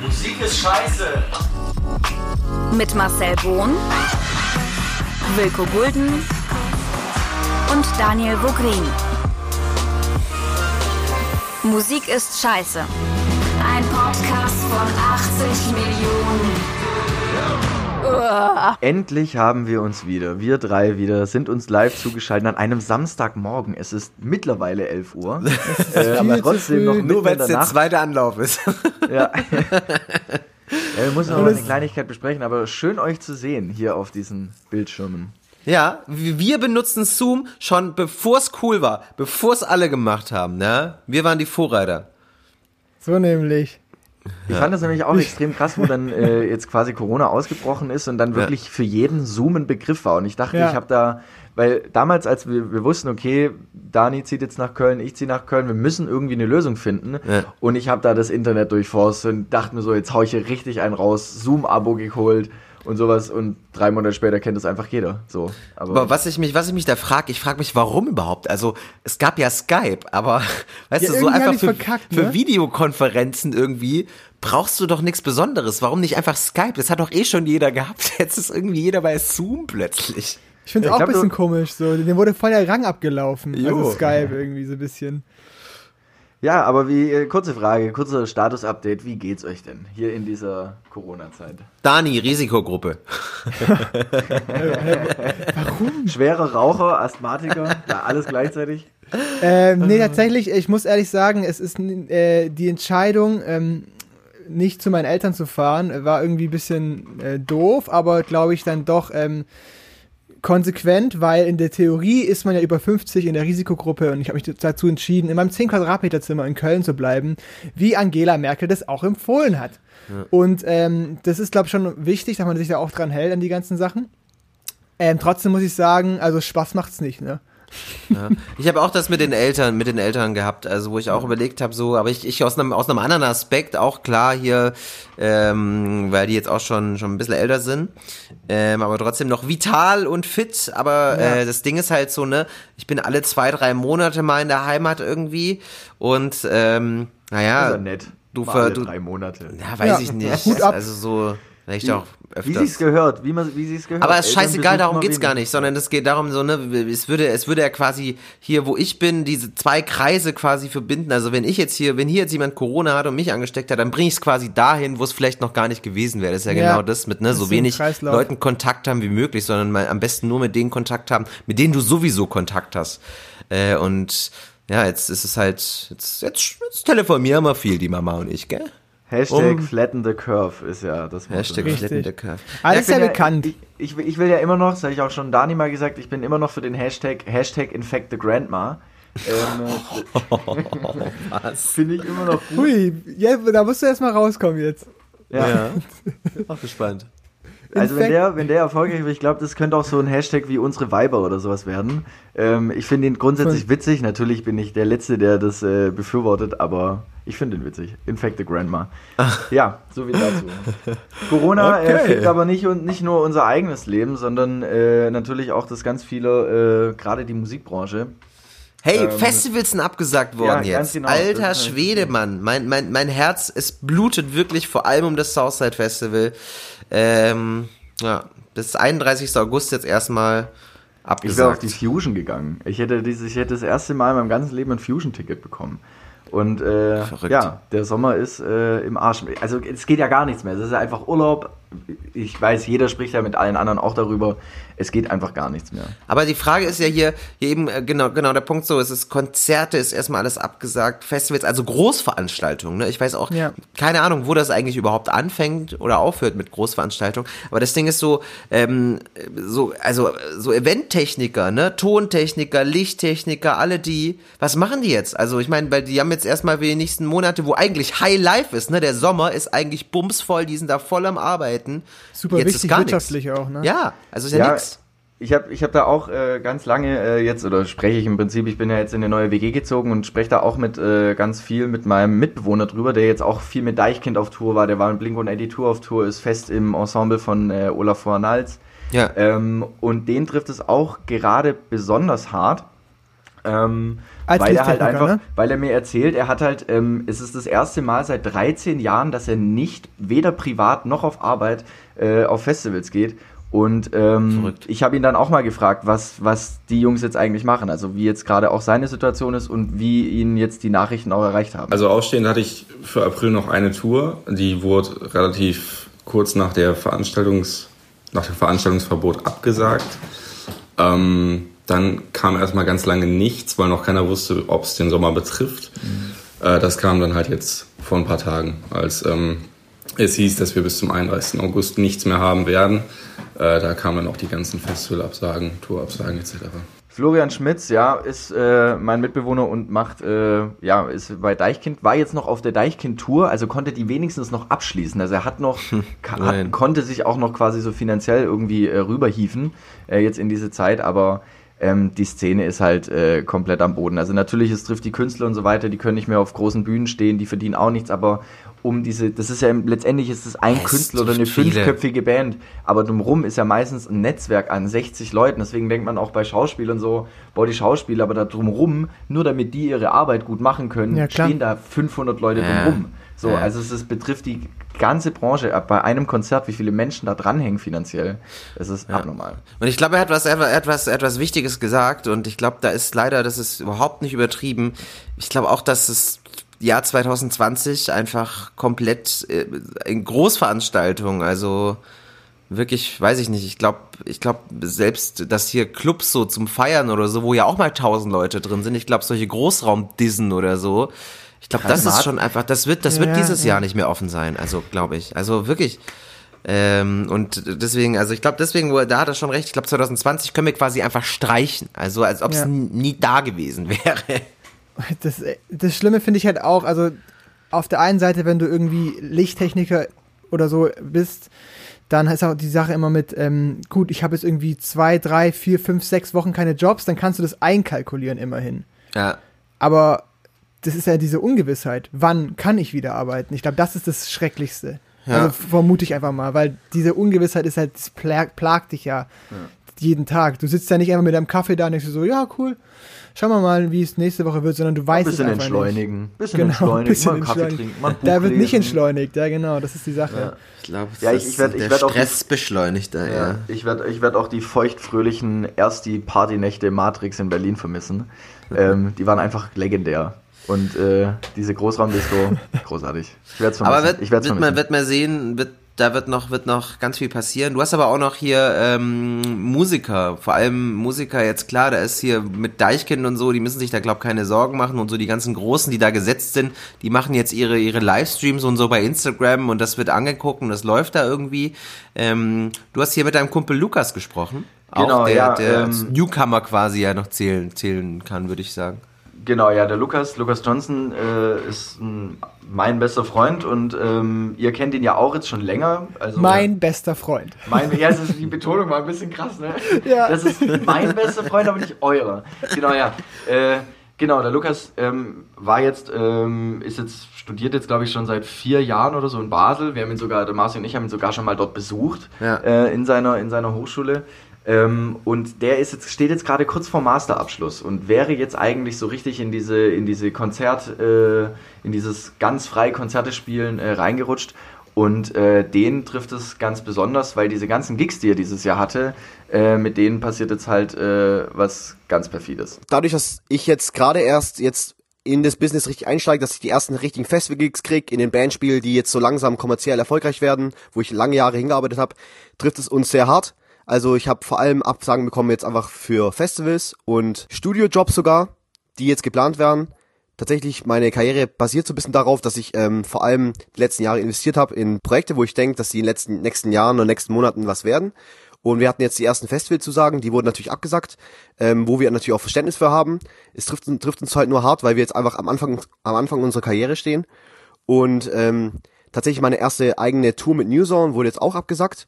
Musik ist scheiße. Mit Marcel Bohn, Wilko Gulden und Daniel Vogrin. Musik ist scheiße. Ein Podcast von 80 Millionen. Endlich haben wir uns wieder, wir drei wieder, sind uns live zugeschaltet an einem Samstagmorgen. Es ist mittlerweile 11 Uhr. äh, aber trotzdem noch Nur weil es der zweite Anlauf ist. Ja. ja, wir müssen noch mal eine Kleinigkeit besprechen, aber schön euch zu sehen hier auf diesen Bildschirmen. ja, wir benutzen Zoom schon bevor es cool war, bevor es alle gemacht haben. Ne? Wir waren die Vorreiter. So nämlich. Ich fand das nämlich auch extrem krass, wo dann äh, jetzt quasi Corona ausgebrochen ist und dann wirklich für jeden Zoom ein Begriff war. Und ich dachte, Ja. ich habe da, weil damals, als wir, wir wussten, okay, Dani zieht jetzt nach Köln, ich ziehe nach Köln, wir müssen irgendwie eine Lösung finden. Ja. Und ich habe da das Internet durchforstet und dachte mir so, jetzt hau ich hier richtig einen raus, Zoom-Abo geholt und sowas. Und drei Monate später kennt das einfach jeder. So. Aber, Aber was ich mich, was ich mich da frage, ich frage mich, warum überhaupt? Also es gab ja Skype, aber weißt Ja, du, so einfach für, verkackt, für ne? Videokonferenzen irgendwie brauchst du doch nichts Besonderes. Warum nicht einfach Skype? Das hat doch eh schon jeder gehabt. Jetzt ist irgendwie jeder bei Zoom plötzlich. Ich finde es auch ein bisschen komisch. So. Dem wurde voll der Rang abgelaufen. Jo. Also Skype irgendwie so ein bisschen. Ja, aber wie, äh, kurze Frage, kurzer Status-Update, wie geht's euch denn hier in dieser Corona-Zeit? Dani, Risikogruppe. Schwerer Raucher, Asthmatiker, ja, alles gleichzeitig. Ähm, nee, tatsächlich, ich muss ehrlich sagen, es ist äh, die Entscheidung, ähm, nicht zu meinen Eltern zu fahren, war irgendwie ein bisschen äh, doof, aber glaube ich dann doch ähm, konsequent, weil in der Theorie ist man ja über 50 in der Risikogruppe und ich habe mich dazu entschieden, in meinem 10 Quadratmeter Zimmer in Köln zu bleiben, wie Angela Merkel das auch empfohlen hat. Und ähm, das ist, glaube ich, schon wichtig, dass man sich da auch dran hält an die ganzen Sachen. Ähm, trotzdem muss ich sagen, also Spaß macht's nicht, ne? Ja. Ich habe auch das mit den Eltern, mit den Eltern gehabt, also wo ich auch überlegt habe, so, aber ich, ich aus einem aus einem anderen Aspekt auch klar hier, ähm, weil die jetzt auch schon schon ein bisschen älter sind, ähm, aber trotzdem noch vital und fit. Aber äh, das Ding ist halt so, ne, ich bin alle zwei drei Monate mal in der Heimat irgendwie und ähm, naja, ja nett. du ver- du- drei Monate. ja, weiß Ja, ich nicht, ab. also so vielleicht auch Wie öfters. sich's gehört, wie man, wie sich's gehört. Aber es ist scheißegal, darum geht's gar wenig. nicht, sondern es geht darum, so, ne, es würde, es würde ja quasi hier, wo ich bin, diese zwei Kreise quasi verbinden. Also wenn ich jetzt hier, wenn hier jetzt jemand Corona hat und mich angesteckt hat, dann bringe ich es quasi dahin, wo es vielleicht noch gar nicht gewesen wäre. Das ist ja, Ja. genau das mit, ne, so wenig Kreislauf. Leuten Kontakt haben wie möglich, sondern mal am besten nur mit denen Kontakt haben, mit denen du sowieso Kontakt hast. Äh, und ja, jetzt ist es halt, jetzt, jetzt, jetzt telefonieren wir viel, die Mama und ich, gell? Hashtag Um- flatten the curve ist ja das Motto. Hashtag Richtig. Flatten the Curve. Alles ich ja bin bekannt. Ich, ich, will- ich will ja immer noch, das habe ich auch schon Dani mal gesagt, ich bin immer noch für den Hashtag, Hashtag infect the grandma. Ähm, Was? Finde ich immer noch gut. Hui, ja, da musst du erst mal rauskommen jetzt. Ja. Ja. Auch gespannt. Also wenn der, wenn der erfolgreich wird, ich glaube, das könnte auch so ein Hashtag wie unsere Weiber oder sowas werden. Ähm, ich finde ihn grundsätzlich witzig. Natürlich bin ich der Letzte, der das äh, befürwortet, aber ich finde ihn witzig. Infect the Grandma. Ja, so viel dazu. Corona äh, Okay. fickt aber nicht, und nicht nur unser eigenes Leben, sondern äh, natürlich auch das ganz viele, äh, gerade die Musikbranche. Hey, Ähm, Festivals sind abgesagt worden ja, jetzt. genau. Alter Schwede, Mann. Mein, mein, mein Herz, es blutet wirklich vor allem um das Southside Festival. Ähm, ja, bis 31. August jetzt erstmal Ich wäre auf abgesagt. die Fusion gegangen. Ich hätte, dieses, ich hätte das erste Mal in meinem ganzen Leben ein Fusion-Ticket bekommen. Und äh, ja, der Sommer ist äh, im Arsch. Also es geht ja gar nichts mehr. Es ist ja einfach Urlaub. Ich weiß, jeder spricht ja mit allen anderen auch darüber. Es geht einfach gar nichts mehr. Aber die Frage ist ja hier, hier eben, äh, genau, genau der Punkt so, es ist Konzerte, ist erstmal alles abgesagt, Festivals, also Großveranstaltungen, ne? Ich weiß auch, Ja. keine Ahnung, wo das eigentlich überhaupt anfängt oder aufhört mit Großveranstaltungen. Aber das Ding ist so, ähm, so, also so Eventtechniker, ne, Tontechniker, Lichttechniker, alle die, was machen die jetzt? Also ich meine, weil die haben jetzt erstmal für die nächsten Monate, wo eigentlich High Life ist, ne? Der Sommer ist eigentlich bumsvoll, die sind da voll am Arbeiten. Super Jetzt ist wichtig gar nix. wirtschaftlich auch, ne? Ja, also ist ja, Ja, nix. Ich habe ich hab da auch äh, ganz lange äh, jetzt, oder spreche ich im Prinzip, ich bin ja jetzt in eine neue WG gezogen und spreche da auch mit äh, ganz viel mit meinem Mitbewohner drüber, der jetzt auch viel mit Deichkind auf Tour war, der war in Blink und Eddie Tour auf Tour, ist fest im Ensemble von äh, Olaf Vornals. Ja. Ähm, und den trifft es auch gerade besonders hart. Ähm, weil er halt einfach, ne? weil er mir erzählt, er hat halt, ähm, es ist das erste Mal seit 13 Jahren, dass er nicht weder privat noch auf Arbeit äh, auf Festivals geht. Und ähm, ich habe ihn dann auch mal gefragt, was, was die Jungs jetzt eigentlich machen, also wie jetzt gerade auch seine Situation ist und wie ihn jetzt die Nachrichten auch erreicht haben. Also ausstehend hatte ich für April noch eine Tour, die wurde relativ kurz nach der Veranstaltungs, nach dem Veranstaltungsverbot abgesagt. Ähm, dann kam erstmal ganz lange nichts, weil noch keiner wusste, ob es den Sommer betrifft. Mhm. Äh, das kam dann halt jetzt vor ein paar Tagen, als ähm, es hieß, dass wir bis zum 31. August nichts mehr haben werden. Äh, da kamen dann auch die ganzen Festivalabsagen, Tourabsagen etc. Florian Schmitz, ja, ist äh, mein Mitbewohner und macht, äh, ja, ist bei Deichkind, war jetzt noch auf der Deichkind-Tour, also konnte die wenigstens noch abschließen. Also er hat noch, hat, konnte sich auch noch quasi so finanziell irgendwie äh, rüberhieven, äh, jetzt in diese Zeit, aber ähm, die Szene ist halt äh, komplett am Boden. Also natürlich, es trifft die Künstler und so weiter, die können nicht mehr auf großen Bühnen stehen, die verdienen auch nichts, aber um diese, das ist ja letztendlich ist es ein es Künstler oder eine viele. fünfköpfige Band, aber drumherum ist ja meistens ein Netzwerk an 60 Leuten. Deswegen denkt man auch bei Schauspielern so, boah, die Schauspieler, aber da drumrum, nur damit die ihre Arbeit gut machen können, ja, stehen da 500 Leute ja. drumrum. So, ja. also es ist, betrifft die ganze Branche. Bei einem Konzert, wie viele Menschen da dranhängen finanziell, das ist ja. abnormal. Und ich glaube, er hat was, etwas, etwas Wichtiges gesagt und ich glaube, da ist leider, das ist überhaupt nicht übertrieben. Ich glaube auch, dass es Jahr 2020 einfach komplett äh, in Großveranstaltungen, also wirklich, weiß ich nicht, ich glaube, ich glaube selbst, dass hier Clubs so zum Feiern oder so, wo ja auch mal tausend Leute drin sind, ich glaube solche Großraumdissen oder so, ich glaube, das ist schon einfach, das wird, das wird ja, dieses ja. Jahr nicht mehr offen sein, also glaube ich, also wirklich. Ähm, und deswegen, also ich glaube, deswegen, da hat er schon recht, ich glaube 2020 können wir quasi einfach streichen, also als ob es ja. nie da gewesen wäre das, das Schlimme finde ich halt auch, also auf der einen Seite, wenn du irgendwie Lichttechniker oder so bist, dann ist auch die Sache immer mit, ähm, gut, ich habe jetzt irgendwie zwei, drei, vier, fünf, sechs Wochen keine Jobs, dann kannst du das einkalkulieren immerhin. Ja. Aber das ist ja diese Ungewissheit. Wann kann ich wieder arbeiten? Ich glaube, das ist das Schrecklichste. Ja. Also vermute ich einfach mal, weil diese Ungewissheit ist halt, das plagt, plagt dich ja, ja, jeden Tag. Du sitzt ja nicht einfach mit deinem Kaffee da und denkst so, ja, cool, schauen wir mal, wie es nächste Woche wird, sondern du weißt es einfach entschleunigen. nicht. Bisschen genau, entschleunigen, bisschen mal Kaffee trinken, mal Da wird nicht entschleunigt, ja genau, das ist die Sache. Ja. Ich glaube, ja, ich, ich werd, ich der Stress beschleunigt da, ja. ja. Ich werde ich werd auch die feuchtfröhlichen erst die Partynächte Matrix in Berlin vermissen. ähm, die waren einfach legendär. Und äh, diese Großraumdisco, großartig. Ich werde es vermissen. Aber wird, ich wird, man, wird man sehen, wird da wird noch, wird noch ganz viel passieren. Du hast aber auch noch hier ähm, Musiker, vor allem Musiker jetzt klar, da ist hier mit Deichkind und so, die müssen sich da glaub keine Sorgen machen und so die ganzen Großen, die da gesetzt sind, die machen jetzt ihre ihre Livestreams und so bei Instagram und das wird angeguckt und das läuft da irgendwie. Ähm, du hast hier mit deinem Kumpel Lukas gesprochen, genau, auch der, ja, der ähm, Newcomer quasi ja noch zählen zählen kann, würde ich sagen. Genau, ja, der Lukas, Lukas Johnson äh, ist ein, mein bester Freund und ähm, ihr kennt ihn ja auch jetzt schon länger. Also, mein bester Freund. Mein, ja, das ist, die Betonung war ein bisschen krass, ne? Ja. Das ist mein bester Freund, aber nicht eurer. Genau, ja. Äh, genau, der Lukas ähm, war jetzt, ähm, ist jetzt, studiert jetzt, glaube ich, schon seit vier Jahren oder so in Basel. Wir haben ihn sogar, der Marci und ich haben ihn sogar schon mal dort besucht, ja. äh, in, seiner, in seiner Hochschule. Ähm, und der ist jetzt, steht jetzt gerade kurz vor Masterabschluss und wäre jetzt eigentlich so richtig in diese, in diese Konzert, äh, in dieses ganz freie Konzerte spielen äh, reingerutscht. Und äh, den trifft es ganz besonders, weil diese ganzen Gigs, die er dieses Jahr hatte, äh, mit denen passiert jetzt halt äh, was ganz perfides. Dadurch, dass ich jetzt gerade erst jetzt in das Business richtig einsteige, dass ich die ersten richtigen Festival-Gigs krieg, in den Bandspielen, die jetzt so langsam kommerziell erfolgreich werden, wo ich lange Jahre hingearbeitet habe, trifft es uns sehr hart. Also ich habe vor allem Absagen bekommen jetzt einfach für Festivals und Studiojobs sogar, die jetzt geplant werden. Tatsächlich, meine Karriere basiert so ein bisschen darauf, dass ich ähm, vor allem die letzten Jahre investiert habe in Projekte, wo ich denke, dass die in den letzten, nächsten Jahren oder nächsten Monaten was werden. Und wir hatten jetzt die ersten Festivalzusagen, die wurden natürlich abgesagt, ähm, wo wir natürlich auch Verständnis für haben. Es trifft, trifft uns halt nur hart, weil wir jetzt einfach am Anfang, am Anfang unserer Karriere stehen. Und ähm, tatsächlich meine erste eigene Tour mit New Zone wurde jetzt auch abgesagt.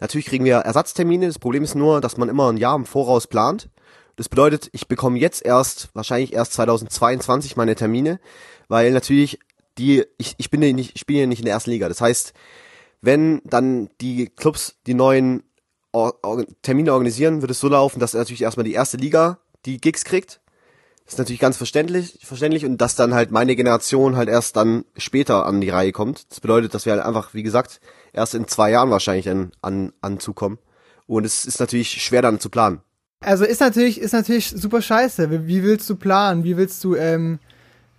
Natürlich kriegen wir Ersatztermine. Das Problem ist nur, dass man immer ein Jahr im Voraus plant. Das bedeutet, ich bekomme jetzt erst, wahrscheinlich erst 2022 meine Termine, weil natürlich die, ich, ich bin ja nicht, ich spiele ja nicht in der ersten Liga. Das heißt, wenn dann die Clubs die neuen Or Or Termine organisieren, wird es so laufen, dass natürlich erstmal die erste Liga die Gigs kriegt ist natürlich ganz verständlich, verständlich und dass dann halt meine Generation halt erst dann später an die Reihe kommt. Das bedeutet, dass wir halt einfach, wie gesagt, erst in zwei Jahren wahrscheinlich dann an, anzukommen. Und es ist natürlich schwer dann zu planen. Also ist natürlich, ist natürlich super scheiße. Wie, wie willst du planen? Wie willst du ähm,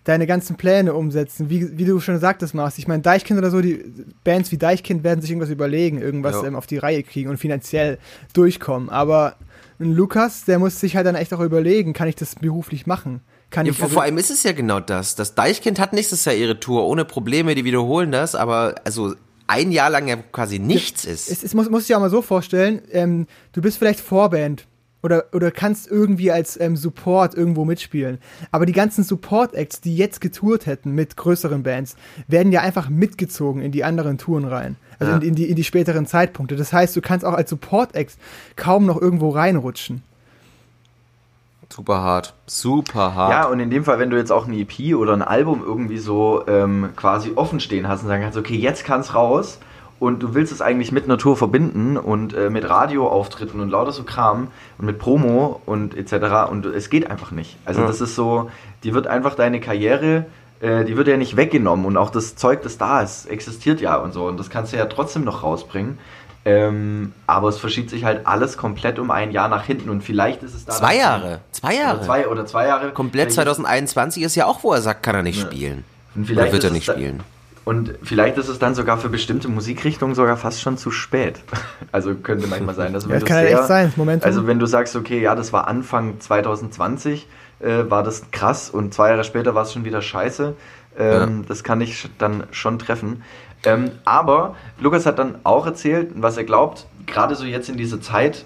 deine ganzen Pläne umsetzen? Wie, wie du schon sagtest, Mars. Ich meine, Deichkind oder so, die Bands wie Deichkind werden sich irgendwas überlegen, irgendwas Ja. ähm, auf die Reihe kriegen und finanziell durchkommen. Aber ein Lukas, der muss sich halt dann echt auch überlegen, kann ich das beruflich machen? Kann Ja, ich vor, also- vor allem ist es ja genau das. Das Deichkind hat nächstes Jahr ihre Tour ohne Probleme, die wiederholen das, aber also ein Jahr lang ja quasi nichts ist. es, es muss, muss dir auch mal so vorstellen, ähm, du bist vielleicht Vorband oder, oder kannst irgendwie als ähm, Support irgendwo mitspielen. Aber die ganzen Support-Acts, die jetzt getourt hätten mit größeren Bands, werden ja einfach mitgezogen in die anderen Touren rein. Also Ja. in, in, die, in die späteren Zeitpunkte. Das heißt, du kannst auch als Support-Act kaum noch irgendwo reinrutschen. Super hart. Super hart. Ja, und in dem Fall, wenn du jetzt auch ein EP oder ein Album irgendwie so ähm, quasi offen stehen hast und sagen kannst, okay, jetzt kann's raus und du willst es eigentlich mit Natur verbinden und äh, mit Radioauftritten und lauter so Kram und mit Promo und etc. und es geht einfach nicht. Also Ja. das ist so, die wird einfach deine Karriere, äh, die wird ja nicht weggenommen und auch das Zeug, das da ist, existiert ja und so und das kannst du ja trotzdem noch rausbringen. Ähm, aber es verschiebt sich halt alles komplett um ein Jahr nach hinten und vielleicht ist es da Zwei Jahre. Zwei Jahre. Oder zwei, oder zwei Jahre. Komplett Vielleicht- 2021 ist ja auch, wo er sagt, kann er nicht Ja. spielen. Und Oder vielleicht wird ist er nicht da- spielen. Und vielleicht ist es dann sogar für bestimmte Musikrichtungen sogar fast schon zu spät. Also könnte manchmal sein, dass Ja, wenn das du kann ja sehr, echt sein, das Momentum. Also wenn du sagst, okay, ja, das war Anfang 2020, äh, war das krass und zwei Jahre später war es schon wieder scheiße. Ähm, Das kann ich dann schon treffen. Ähm, aber Lukas hat dann auch erzählt, was er glaubt, gerade so jetzt in dieser Zeit,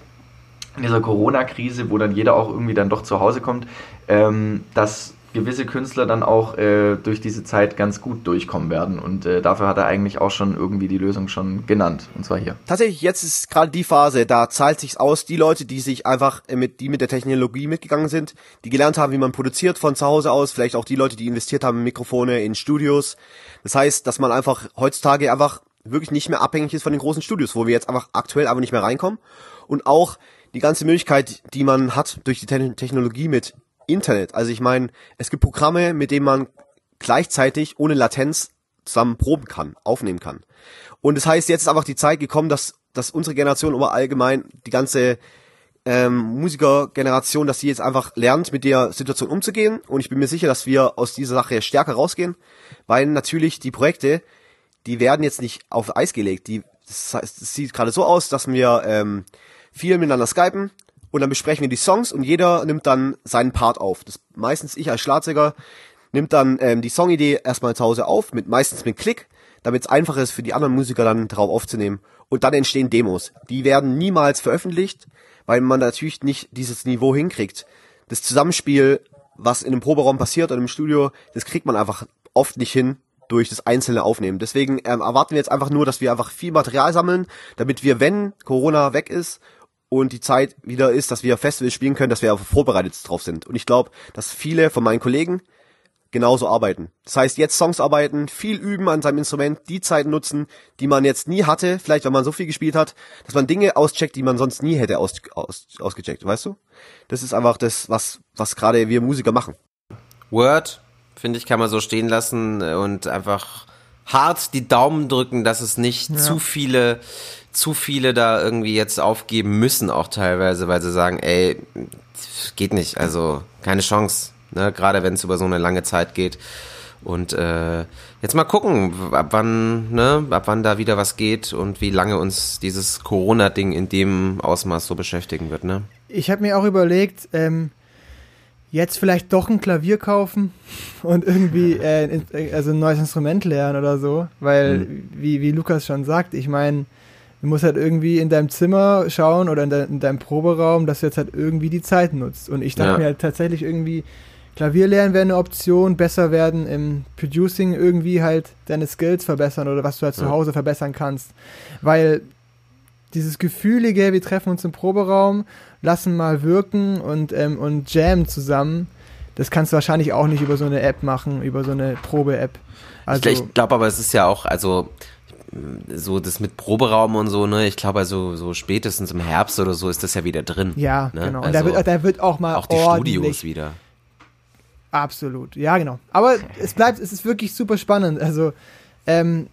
in dieser Corona-Krise, wo dann jeder auch irgendwie dann doch zu Hause kommt, ähm, dass gewisse Künstler dann auch äh, durch diese Zeit ganz gut durchkommen werden. Und äh, dafür hat er eigentlich auch schon irgendwie die Lösung schon genannt. Und zwar hier. Tatsächlich, jetzt ist gerade die Phase, da zahlt sich's aus, die Leute, die sich einfach äh, mit, die mit der Technologie mitgegangen sind, die gelernt haben, wie man produziert von zu Hause aus, vielleicht auch die Leute, die investiert haben in Mikrofone, in Studios. Das heißt, dass man einfach heutzutage einfach wirklich nicht mehr abhängig ist von den großen Studios, wo wir jetzt einfach aktuell einfach nicht mehr reinkommen. Und auch die ganze Möglichkeit, die man hat durch die Te Technologie mit Internet. Also ich meine, es gibt Programme, mit denen man gleichzeitig ohne Latenz zusammen proben kann, aufnehmen kann. Und das heißt, jetzt ist einfach die Zeit gekommen, dass, dass unsere Generation, aber allgemein die ganze ähm, Musikergeneration, dass sie jetzt einfach lernt, mit der Situation umzugehen. Und ich bin mir sicher, dass wir aus dieser Sache stärker rausgehen, weil natürlich die Projekte, die werden jetzt nicht auf Eis gelegt. Die, das, heißt, es sieht gerade so aus, dass wir ähm, viel miteinander skypen und dann besprechen wir die Songs und jeder nimmt dann seinen Part auf. Das meistens ich als Schlagzeuger nimmt dann ähm, die Songidee erstmal zu Hause auf, mit meistens mit Klick, damit es einfach ist für die anderen Musiker dann darauf aufzunehmen. Und dann entstehen Demos. Die werden niemals veröffentlicht, weil man natürlich nicht dieses Niveau hinkriegt. Das Zusammenspiel, was in einem Proberaum passiert oder im Studio, das kriegt man einfach oft nicht hin durch das einzelne Aufnehmen. Deswegen ähm, erwarten wir jetzt einfach nur, dass wir einfach viel Material sammeln, damit wir, wenn Corona weg ist und die Zeit wieder ist, dass wir Festivals spielen können, dass wir einfach vorbereitet drauf sind. Und ich glaube, dass viele von meinen Kollegen genauso arbeiten. Das heißt, jetzt Songs arbeiten, viel üben an seinem Instrument, die Zeit nutzen, die man jetzt nie hatte, vielleicht weil man so viel gespielt hat, dass man Dinge auscheckt, die man sonst nie hätte aus, aus, ausgecheckt, weißt du? Das ist einfach das, was, was gerade wir Musiker machen. Word, finde ich, kann man so stehen lassen und einfach hart die Daumen drücken, dass es nicht zu viele, zu viele da irgendwie jetzt aufgeben müssen, auch teilweise, weil sie sagen, ey, geht nicht, also keine Chance, ne? gerade wenn es über so eine lange Zeit geht. Und äh, jetzt mal gucken, ab wann, ne, ab wann da wieder was geht und wie lange uns dieses Corona-Ding in dem Ausmaß so beschäftigen wird, ne? Ich habe mir auch überlegt, ähm, jetzt vielleicht doch ein Klavier kaufen und irgendwie äh, in- also ein neues Instrument lernen oder so, weil wie, wie Lukas schon sagt, ich meine, du musst halt irgendwie in deinem Zimmer schauen oder in, de in deinem Proberaum, dass du jetzt halt irgendwie die Zeit nutzt. Und ich dachte Ja. mir halt tatsächlich irgendwie, Klavier lernen wäre eine Option, besser werden im Producing, irgendwie halt deine Skills verbessern oder was du halt zu Ja. Hause verbessern kannst. Weil dieses Gefühlige, wir treffen uns im Proberaum, lassen mal wirken und, ähm, und jammen zusammen, das kannst du wahrscheinlich auch nicht über so eine App machen, über so eine Probe-App. Also, ich ich glaube aber, es ist ja auch, also so das mit Proberaum und so, ne? Ich glaube, also so spätestens im Herbst oder so ist das ja wieder drin. ja, ne? genau. Und Also da, wird, da wird auch mal auch die Studios wieder. Absolut, ja genau. Aber es bleibt, es ist wirklich super spannend. Also ähm,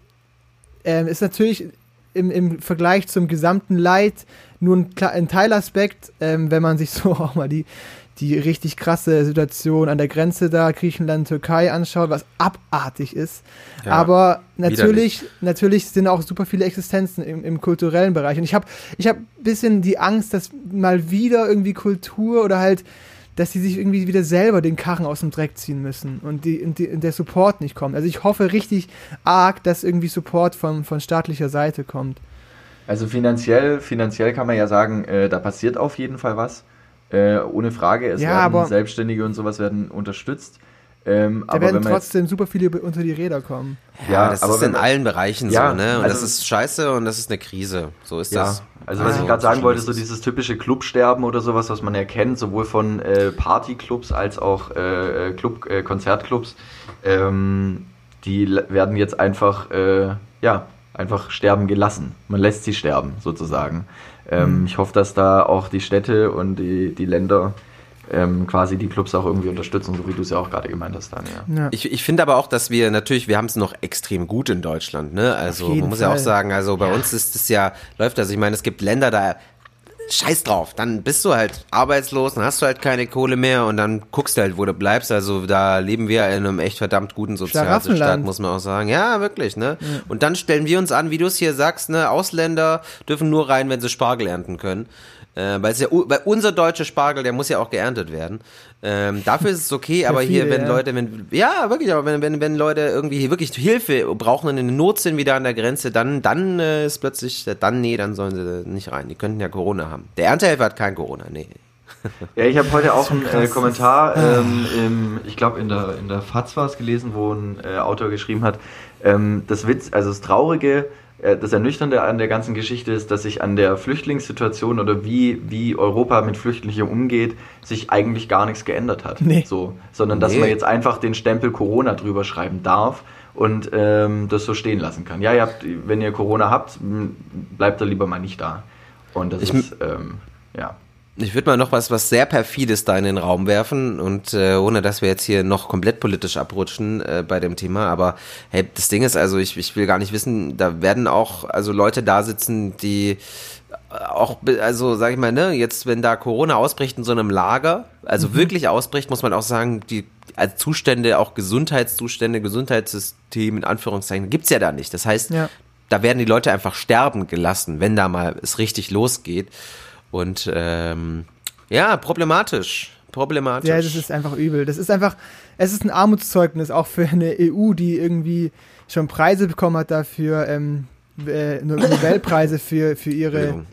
ähm, ist natürlich im, im Vergleich zum gesamten Leid nur ein, ein Teilaspekt, ähm, wenn man sich so auch mal die, die richtig krasse Situation an der Grenze da, Griechenland, Türkei anschaut, was abartig ist. Ja, Aber natürlich, widerlich. natürlich sind auch super viele Existenzen im, im kulturellen Bereich. Und ich habe ich hab ein bisschen die Angst, dass mal wieder irgendwie Kultur oder halt dass sie sich irgendwie wieder selber den Karren aus dem Dreck ziehen müssen und, die, und, die, und der Support nicht kommt. Also ich hoffe richtig arg, dass irgendwie Support von, von staatlicher Seite kommt. Also finanziell, finanziell kann man ja sagen, äh, da passiert auf jeden Fall was. Äh, ohne Frage. Es Ja, werden aber- Selbstständige und sowas werden unterstützt. Ähm, Da aber werden wenn man jetzt- trotzdem super viele unter die Räder kommen. Ja, Ja, das aber ist in allen Bereichen Ja, so, ne? Und also- das ist scheiße und das ist eine Krise. So ist Ja, das. also was Also, ich gerade so sagen wollte, so es. dieses typische Clubsterben oder sowas, was man erkennt, sowohl von äh, Partyclubs als auch äh, Club, äh, Konzertclubs, ähm, die werden jetzt einfach, äh, ja, einfach sterben gelassen. Man lässt sie sterben, sozusagen. Ähm, Ich hoffe, dass da auch die Städte und die, die Länder ähm, quasi die Clubs auch irgendwie unterstützen, so wie du es ja auch gerade gemeint hast, Daniel. Ja. Ich, ich finde aber auch, dass wir natürlich, wir haben es noch extrem gut in Deutschland, ne? Also man muss ja auch Fall. sagen, also bei uns ist es ja, läuft das. Ich meine, es gibt Länder, da scheiß drauf, dann bist du halt arbeitslos, dann hast du halt keine Kohle mehr und dann guckst du halt, wo du bleibst. Also da leben wir in einem echt verdammt guten Sozialstaat, muss man auch sagen. Ja, wirklich, ne? Und dann stellen wir uns an, wie du es hier sagst, ne, Ausländer dürfen nur rein, wenn sie Spargel ernten können. Äh, weil, es ja, weil unser deutscher Spargel, der muss ja auch geerntet werden. Ähm, dafür ist es okay, aber hier, viele, wenn ja. Leute, wenn, ja, wirklich, aber wenn, wenn, wenn Leute irgendwie hier wirklich Hilfe brauchen und in Not sind wieder an der Grenze, dann, dann äh, ist plötzlich, dann, nee, dann sollen sie nicht rein. Die könnten ja Corona haben. Der Erntehelfer hat kein Corona, nee. Ja, ich habe heute auch einen äh, Kommentar, ähm, im, ich glaube in der, in der FAZ war es gelesen, wo ein äh, Autor geschrieben hat, ähm, das Witz, also das Traurige, das Ernüchternde an der ganzen Geschichte ist, dass sich an der Flüchtlingssituation oder wie, wie Europa mit Flüchtlingen umgeht, sich eigentlich gar nichts geändert hat. Nee. So, sondern dass Nee. man jetzt einfach den Stempel Corona drüber schreiben darf und ähm, das so stehen lassen kann. Ja, ihr habt, wenn ihr Corona habt, bleibt da lieber mal nicht da. Und das Ich- ist, ähm, ja. Ich würde mal noch was, was sehr perfides da in den Raum werfen und äh, ohne, dass wir jetzt hier noch komplett politisch abrutschen äh, bei dem Thema, aber hey, das Ding ist also, ich, ich will gar nicht wissen, da werden auch also Leute da sitzen, die äh, auch, also sag ich mal, ne, jetzt wenn da Corona ausbricht in so einem Lager, also wirklich ausbricht, muss man auch sagen, die als Zustände, auch Gesundheitszustände, Gesundheitssystem in Anführungszeichen, gibt's ja da nicht. Das heißt, Ja. da werden die Leute einfach sterben gelassen, wenn da mal es richtig losgeht. Und ähm, ja, problematisch. Problematisch. Ja, das ist einfach übel. Das ist einfach, es ist ein Armutszeugnis auch für eine EU, die irgendwie schon Preise bekommen hat dafür, ähm, äh, No- Nobelpreise für, für ihre,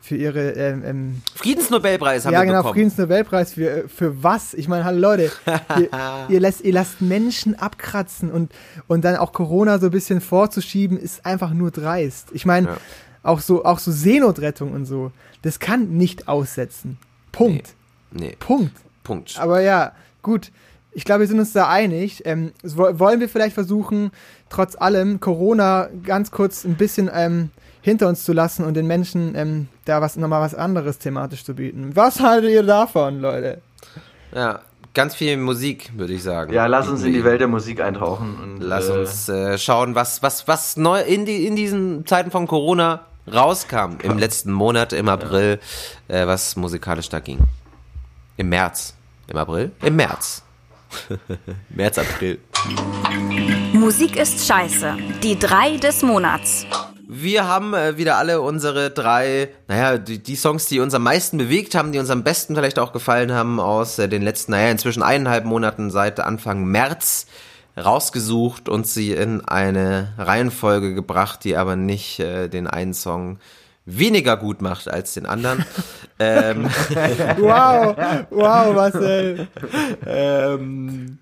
für ihre, ähm, ähm, Friedensnobelpreis haben ja wir genau, bekommen. Friedensnobelpreis für, äh, für was? Ich meine, hallo Leute, ihr, ihr, lasst, ihr lasst Menschen abkratzen und, und dann auch Corona so ein bisschen vorzuschieben, ist einfach nur dreist. Ich meine, Ja. auch so, auch so Seenotrettung und so, das kann nicht aussetzen. Punkt. Nee, Punkt. Punkt. Aber ja, gut. Ich glaube, wir sind uns da einig. Ähm, wollen wir vielleicht versuchen, trotz allem Corona ganz kurz ein bisschen ähm, hinter uns zu lassen und den Menschen ähm, da was nochmal was anderes thematisch zu bieten. Was haltet ihr davon, Leute? Ja, ganz viel Musik, würde ich sagen. Ja, lass uns in die Welt der Musik eintauchen. Und, Lass äh, uns äh, schauen, was, was, was neu in, die, in diesen Zeiten von Corona rauskam im letzten Monat, im April, äh, was musikalisch da ging. Im März. Im April? Im März. März, April. Musik ist scheiße. Die drei des Monats. Wir haben äh, wieder alle unsere drei, naja, die, die Songs, die uns am meisten bewegt haben, die uns am besten vielleicht auch gefallen haben aus äh, den letzten, naja, inzwischen eineinhalb Monaten seit Anfang März rausgesucht und sie in eine Reihenfolge gebracht, die aber nicht äh, den einen Song weniger gut macht als den anderen. ähm, Wow, wow, Marcel. ähm,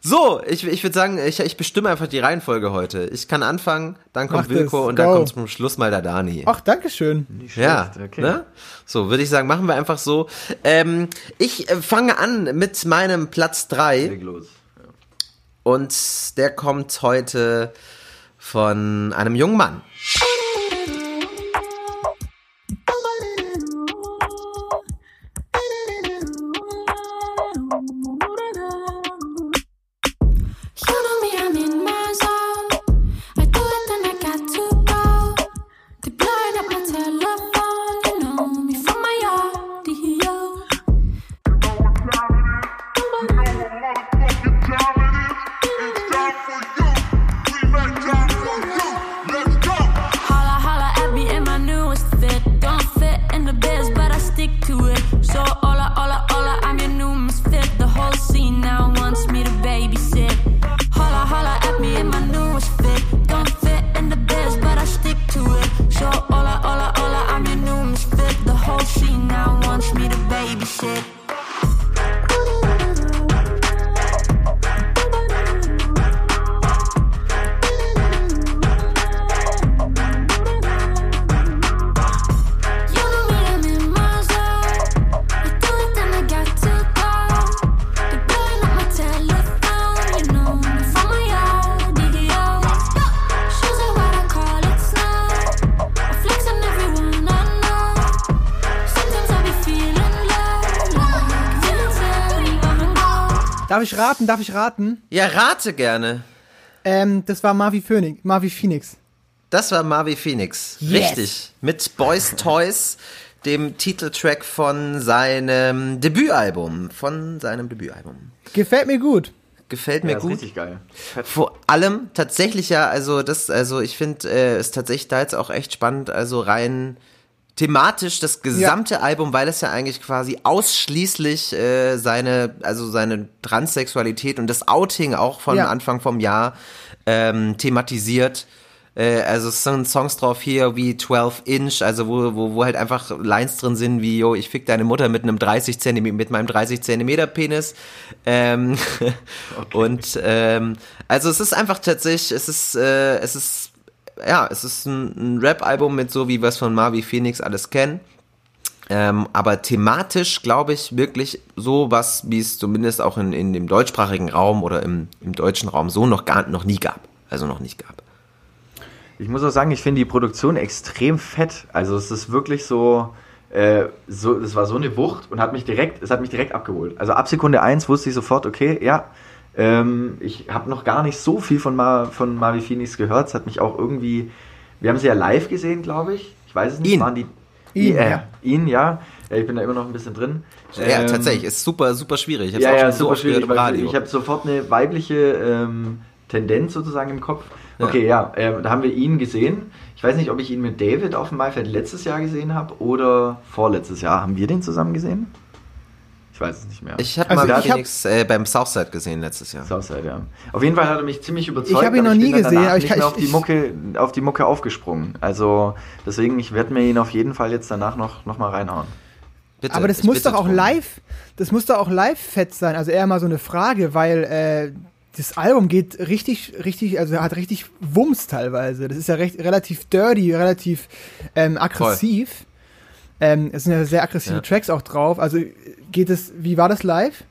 so, ich, ich würde sagen, ich, ich bestimme einfach die Reihenfolge heute. Ich kann anfangen, dann kommt Mach Wilko das, und dann kommt zum Schluss mal der Dani. Ach, Dankeschön. Nicht Ja, schlecht, okay. ne? So, würde ich sagen, machen wir einfach so. Ähm, ich äh, fange an mit meinem Platz drei Leg los. Und der kommt heute von einem jungen Mann. Darf ich raten? Darf ich raten? Ja, rate gerne. Ähm, das war Marvi Phoenix. Marvi Phoenix. Das war Marvi Phoenix. Yes. Richtig. Mit Boys Toys, dem Titeltrack von seinem Debütalbum. Von seinem Debütalbum. Gefällt mir gut. Gefällt mir Ja, ist gut. richtig geil. Vor allem tatsächlich ja, also das, also ich finde äh, ist tatsächlich da jetzt auch echt spannend, also rein thematisch das gesamte Album, weil es ja eigentlich quasi ausschließlich äh, seine, also seine Transsexualität und das Outing auch von Ja. Anfang vom Jahr ähm, thematisiert. Äh, also es sind Songs drauf hier wie 12 Inch, also wo, wo, wo halt einfach Lines drin sind wie, yo, ich fick deine Mutter mit einem 30 Zentimeter, mit meinem 30 Zentimeter Penis. Ähm, Und ähm, also es ist einfach tatsächlich, es ist, äh, es ist, ja, es ist ein, ein Rap-Album mit so, wie wir es von Marvi Phoenix alles kennen. Ähm, aber thematisch glaube ich wirklich so was, wie es zumindest auch in, in dem deutschsprachigen Raum oder im, im deutschen Raum so noch gar noch nie gab. Also noch nicht gab. Ich muss auch sagen, ich finde die Produktion extrem fett. Also es ist wirklich so, äh, so, es war so eine Wucht und hat mich direkt, es hat mich direkt abgeholt. Also ab Sekunde 1 wusste ich sofort, okay, ja, ähm, ich habe noch gar nicht so viel von, Ma, von Marvi Phoenix gehört. Es hat mich auch irgendwie, wir haben sie ja live gesehen, glaube ich. Ich weiß es nicht, Ihn. waren die Ihn, äh, ja. ihn, ja. Ja, Ich bin da immer noch ein bisschen drin. ja, Ähm, tatsächlich, ist super, super schwierig. Ich hab's ja, auch ja, schon so oft gehört schwierig, im Radio. ich habe sofort eine weibliche ähm, Tendenz sozusagen im Kopf. Okay, ja, ähm, da haben wir ihn gesehen. Ich weiß nicht, ob ich ihn mit David auf dem Maifeld letztes Jahr gesehen habe oder vorletztes Jahr. Haben wir den zusammen gesehen? Ich weiß es nicht mehr. ich habe Also mal ich hab- äh, beim Southside gesehen letztes Jahr. Southside, ja. Auf jeden Fall hat er mich ziemlich überzeugt. Ich hab ihn noch nie bin gesehen, aber ich ich- auf die ich- Mucke, auf die Mucke aufgesprungen. Also deswegen, ich werde mir ihn auf jeden Fall jetzt danach noch, noch mal reinhauen. Bitte, Aber das muss doch auch drum. live, das muss doch auch live fett sein. Also eher mal so eine Frage, weil äh, das Album geht richtig, richtig, also hat richtig Wumms teilweise. Das ist ja recht, relativ dirty, relativ ähm, aggressiv. Ähm, es sind ja sehr aggressive Ja. Tracks auch drauf. Also geht es, wie war das live?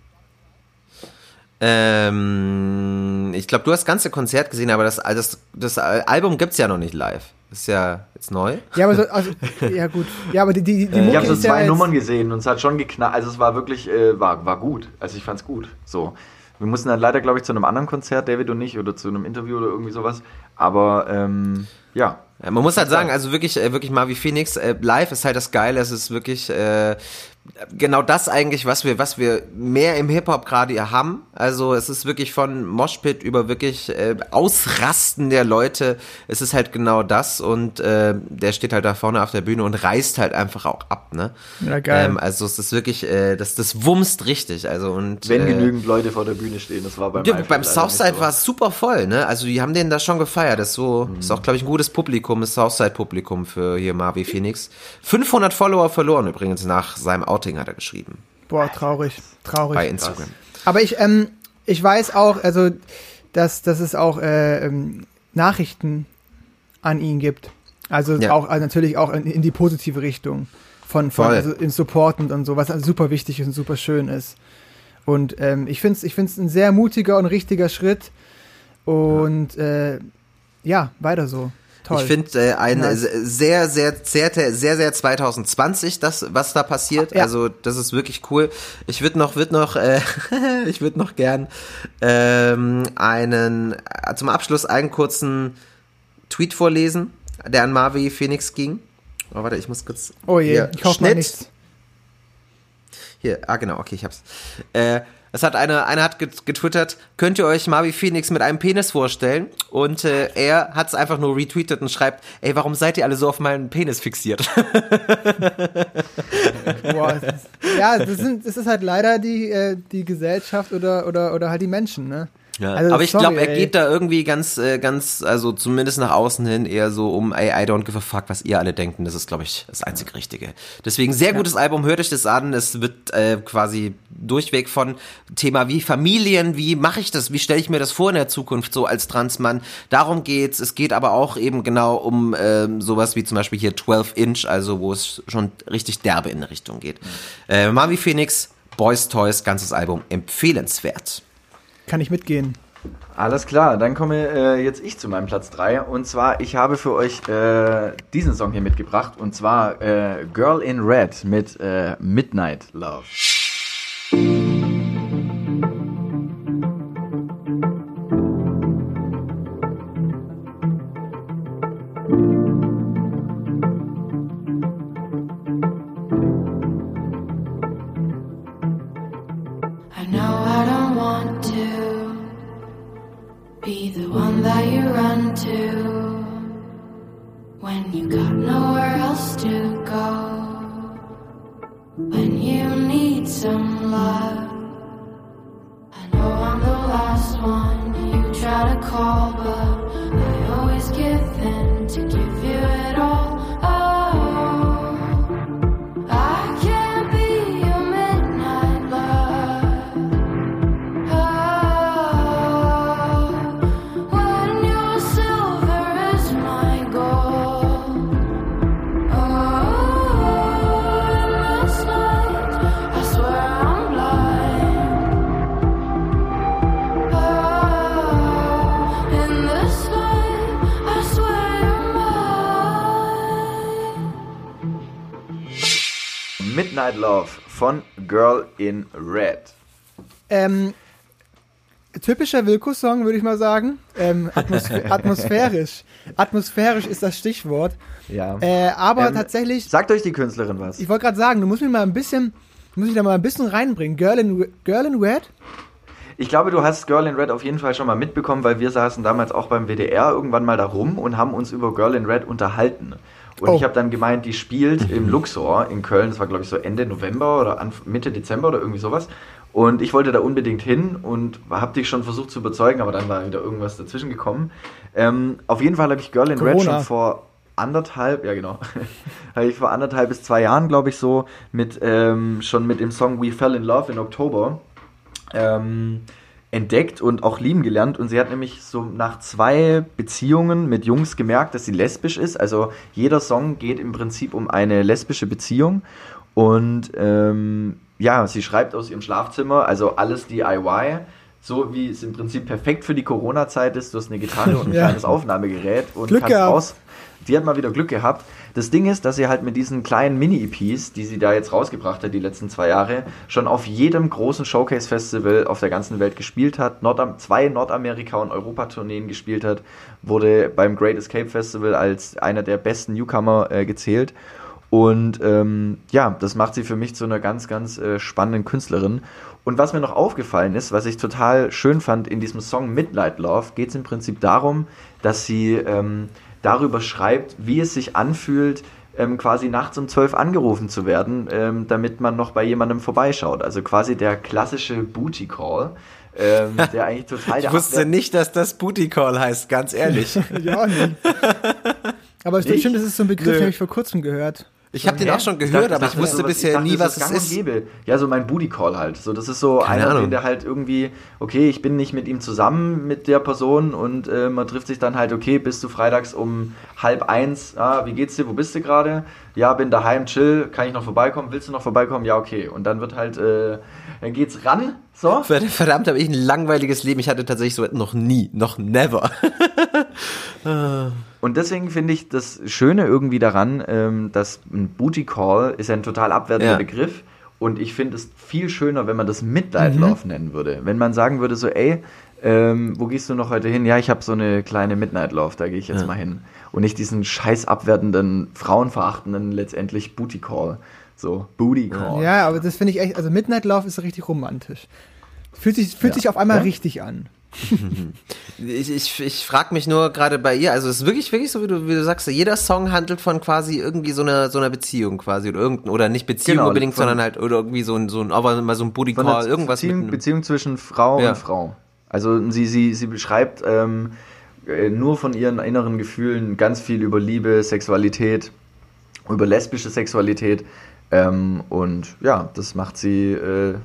Ähm, ich glaube, du hast das ganze Konzert gesehen, aber das, das, das Album gibt's ja noch nicht live. Ist ja jetzt neu. Ja, aber so, also, ja gut. Ja, aber die, die, die Ich Mucke habe so ja zwei jetzt, Nummern gesehen und es hat schon geknallt. Also es war wirklich, äh, war, war gut. Also ich fand's gut. So. Wir mussten dann leider, glaube ich, zu einem anderen Konzert, David und ich, oder zu einem Interview oder irgendwie sowas. Aber ähm, ja. Ja, man muss halt sagen, also wirklich, äh, wirklich mal wie Phoenix, äh, live ist halt das Geile, es ist wirklich äh, genau das eigentlich, was wir, was wir mehr im Hip-Hop gerade hier haben. Also es ist wirklich von Moshpit über wirklich äh, Ausrasten der Leute, es ist halt genau das und äh, der steht halt da vorne auf der Bühne und reißt halt einfach auch ab, ne? Ja, geil. Ähm, also es ist wirklich, äh, das, das wumst richtig, also und Wenn äh, genügend Leute vor der Bühne stehen, das war beim ja, beim Southside war es super voll, ne? Also die haben den da schon gefeiert. Das ist so, Mhm. ist auch, glaube ich, ein gutes Publikum, das Southside-Publikum für hier Marvi Phoenix. 500 Follower verloren übrigens nach seinem Outing, hat er geschrieben. boah, traurig, traurig. Bei Instagram. Aber ich, ähm, ich weiß auch, also, dass, dass es auch äh, ähm, Nachrichten an ihn gibt. Also Ja. auch also natürlich auch in, in die positive Richtung von, von Voll. also in Supportend und so, was also super wichtig und super schön ist. Und ähm, ich finde es ich find's ein sehr mutiger und richtiger Schritt. Und äh, ja, weiter so. Toll. Ich finde äh, ein Nice. sehr, sehr, sehr, sehr, sehr 2020, das, was da passiert. Ja. Also das ist wirklich cool. Ich würde noch, würde noch, äh, ich würde noch gern ähm, einen äh, zum Abschluss einen kurzen Tweet vorlesen, der an Marvi Phoenix ging. Oh, warte, ich muss kurz. oh je, hier, ich hoffe mal nichts. Hier, ah genau, okay, ich hab's. Äh, es hat eine, einer hat get- getwittert, könnt ihr euch Marvi Phoenix mit einem Penis vorstellen? Und äh, er hat's einfach nur retweetet und schreibt, ey, warum seid ihr alle so auf meinen Penis fixiert? Boah, das ist, ja, das, sind, das ist halt leider die, äh, die Gesellschaft oder, oder, oder halt die Menschen, ne? Also, Aber ich glaube, er geht da irgendwie ganz, äh, ganz, also zumindest nach außen hin eher so um, ey, I don't give a fuck, was ihr alle denken. Das ist, glaube ich, das einzig Richtige. Deswegen sehr gutes Album, hört euch das an. Es wird äh, quasi durchweg von Thema wie Familien, wie mache ich das, wie stelle ich mir das vor in der Zukunft so als Transmann. Darum geht's. Es geht aber auch eben genau um ähm, sowas wie zum Beispiel hier 12 Inch, also wo es schon richtig derbe in eine Richtung geht. Äh, Marvi Phoenix, Boys Toys, ganzes Album, empfehlenswert. Kann ich mitgehen. Alles klar, dann komme äh, jetzt ich zu meinem Platz 3. Und zwar, ich habe für euch äh, diesen Song hier mitgebracht. Und zwar äh, Girl in Red mit äh, Midnight Love. Midnight Love von Girl in Red. Ähm, typischer Wilco-Song, würde ich mal sagen. Ähm, atmosphä atmosphärisch. Atmosphärisch ist das Stichwort. Ja. Äh, aber Ähm, tatsächlich, Sagt euch die Künstlerin was? ich wollte gerade sagen, du musst mich mal ein bisschen, du musst mich da mal ein bisschen reinbringen. Girl in, Girl in Red? Ich glaube, du hast Girl in Red auf jeden Fall schon mal mitbekommen, weil wir saßen damals auch beim WDR irgendwann mal da rum und haben uns über Girl in Red unterhalten. Und Oh. ich habe dann gemeint, die spielt im Luxor in Köln, das war glaube ich so Ende November oder Anf Mitte Dezember oder irgendwie sowas. Und ich wollte da unbedingt hin und habe dich schon versucht zu überzeugen, aber dann war wieder irgendwas dazwischen gekommen. Ähm, auf jeden Fall habe ich Girl in Red Corona. schon vor anderthalb, ja genau, habe ich vor anderthalb bis zwei Jahren, glaube ich, so mit ähm, schon mit dem Song We Fell in Love in Oktober ähm, entdeckt und auch lieben gelernt. Und sie hat nämlich so nach zwei Beziehungen mit Jungs gemerkt, dass sie lesbisch ist. Also jeder Song geht im Prinzip um eine lesbische Beziehung. Und ähm, ja, sie schreibt aus ihrem Schlafzimmer, also alles DIY. So wie es im Prinzip perfekt für die Corona-Zeit ist. Du hast eine Gitarre und ein Ja. kleines Aufnahmegerät und Glück kannst gehabt. raus. Die hat mal wieder Glück gehabt. Das Ding ist, dass sie halt mit diesen kleinen Mini-EPs, die sie da jetzt rausgebracht hat, die letzten zwei Jahre, schon auf jedem großen Showcase-Festival auf der ganzen Welt gespielt hat, Nordam zwei Nordamerika- und Europatourneen gespielt hat, wurde beim Great Escape Festival als einer der besten Newcomer äh, gezählt. Und ähm, ja, das macht sie für mich zu einer ganz, ganz äh, spannenden Künstlerin. Und was mir noch aufgefallen ist, was ich total schön fand in diesem Song Midnight Love, geht es im Prinzip darum, dass sie ähm, darüber schreibt, wie es sich anfühlt, ähm, quasi nachts um zwölf angerufen zu werden, ähm, damit man noch bei jemandem vorbeischaut. Also quasi der klassische Booty Call, ähm, der eigentlich total Ich wusste nicht, dass das Booty Call heißt, ganz ehrlich. Ja, nicht. Aber es Nicht? stimmt, das ist so ein Begriff, den habe ich vor kurzem gehört. Ich habe den auch schon Ich gehört, dachte- aber ich dachte, wusste sowas- bisher dachte, nie, was es ist. gäbe. Ja, so mein Booty Call halt. So, das ist so Keine einer, Ahnung. den der halt irgendwie, okay, ich bin nicht mit ihm zusammen mit der Person und äh, man trifft sich dann halt, okay, bist du freitags um halb eins, ah, wie geht's dir, wo bist du gerade? Ja, bin daheim, chill, kann ich noch vorbeikommen? Willst du noch vorbeikommen? Ja, okay. Und dann wird halt, äh, dann geht's ran, so. Verdammt, habe ich ein langweiliges Leben. Ich hatte tatsächlich so noch nie, noch never. Und deswegen finde ich das Schöne irgendwie daran, ähm, dass ein Booty Call ist ja ein total abwertender Ja. Begriff. Und ich finde es viel schöner, wenn man das Midnight Love nennen würde. Wenn man sagen würde, so, ey, ähm, wo gehst du noch heute hin? Ja, ich habe so eine kleine Midnight Love, da gehe ich jetzt mal hin. Und nicht diesen scheiß abwertenden, frauenverachtenden letztendlich Booty Call. So, Booty Call. Ja, aber das finde ich echt, also Midnight Love ist richtig romantisch. Fühlt sich, fühlt sich auf einmal Ja? richtig an. Ich, ich, ich frage mich nur gerade bei ihr, also es ist wirklich, wirklich so, wie du, wie du sagst, jeder Song handelt von quasi irgendwie so einer so einer Beziehung quasi oder irgendein, oder nicht Beziehung Genau, unbedingt, von- sondern halt oder irgendwie so ein, so ein, aber mal so ein Booty Call, irgendwas mit Beziehung, einem- Beziehung zwischen Frau Ja. und Frau. Also sie, sie, sie beschreibt ähm, äh, nur von ihren inneren Gefühlen ganz viel über Liebe, Sexualität, über lesbische Sexualität. Ähm, und ja, das macht sie, äh,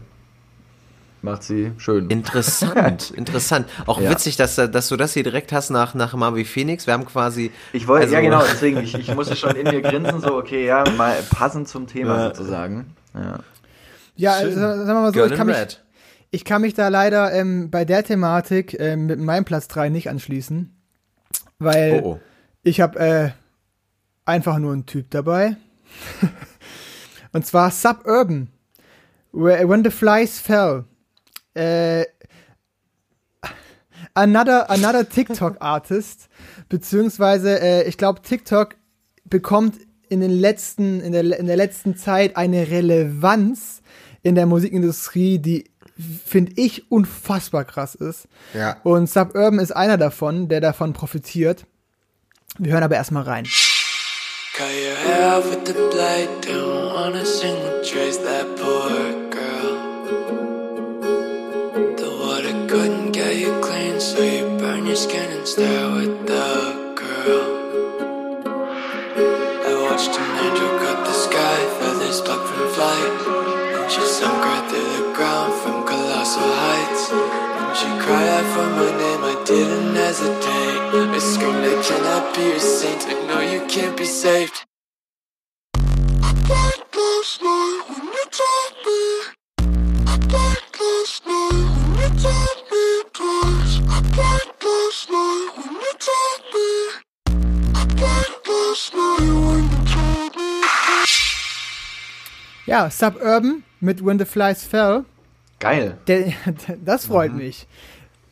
macht sie schön. Interessant, interessant. Auch Ja. witzig, dass, dass du das hier direkt hast nach, nach Marvin Phoenix. Wir haben quasi. Ich wollte, also- ja genau, deswegen, ich, ich musste schon in mir grinsen, so, okay, ja, mal passend zum Thema Ja. sozusagen. Ja. Ja, Schön. also, sagen wir mal so, Girl ich kann, mich, Red. ich kann mich da leider ähm, bei der Thematik ähm, mit meinem Platz 3 nicht anschließen. Weil Oh, oh. ich habe äh, einfach nur einen Typ dabei. Und zwar Suburban. Where- When the Flies Fell. Äh, another, another TikTok-Artist, beziehungsweise äh, ich glaube, TikTok bekommt in den letzten, in der, in der letzten Zeit eine Relevanz in der Musikindustrie, die finde ich unfassbar krass ist. Ja. Und Suburban ist einer davon, der davon profitiert. Wir hören aber erstmal rein. Cut your hair off with the blade. Don't wanna sing with trace that poor you burn your skin and stare with the girl. I watched an angel cut the sky, feathers plucked from flight. And she sunk right through the ground from colossal heights. And she cried out for my name, I didn't hesitate. I screamed, I cannot be your saint. I know you can't be saved. Ja, Suburban mit When the Flies Fell. Geil. Der, das freut mich.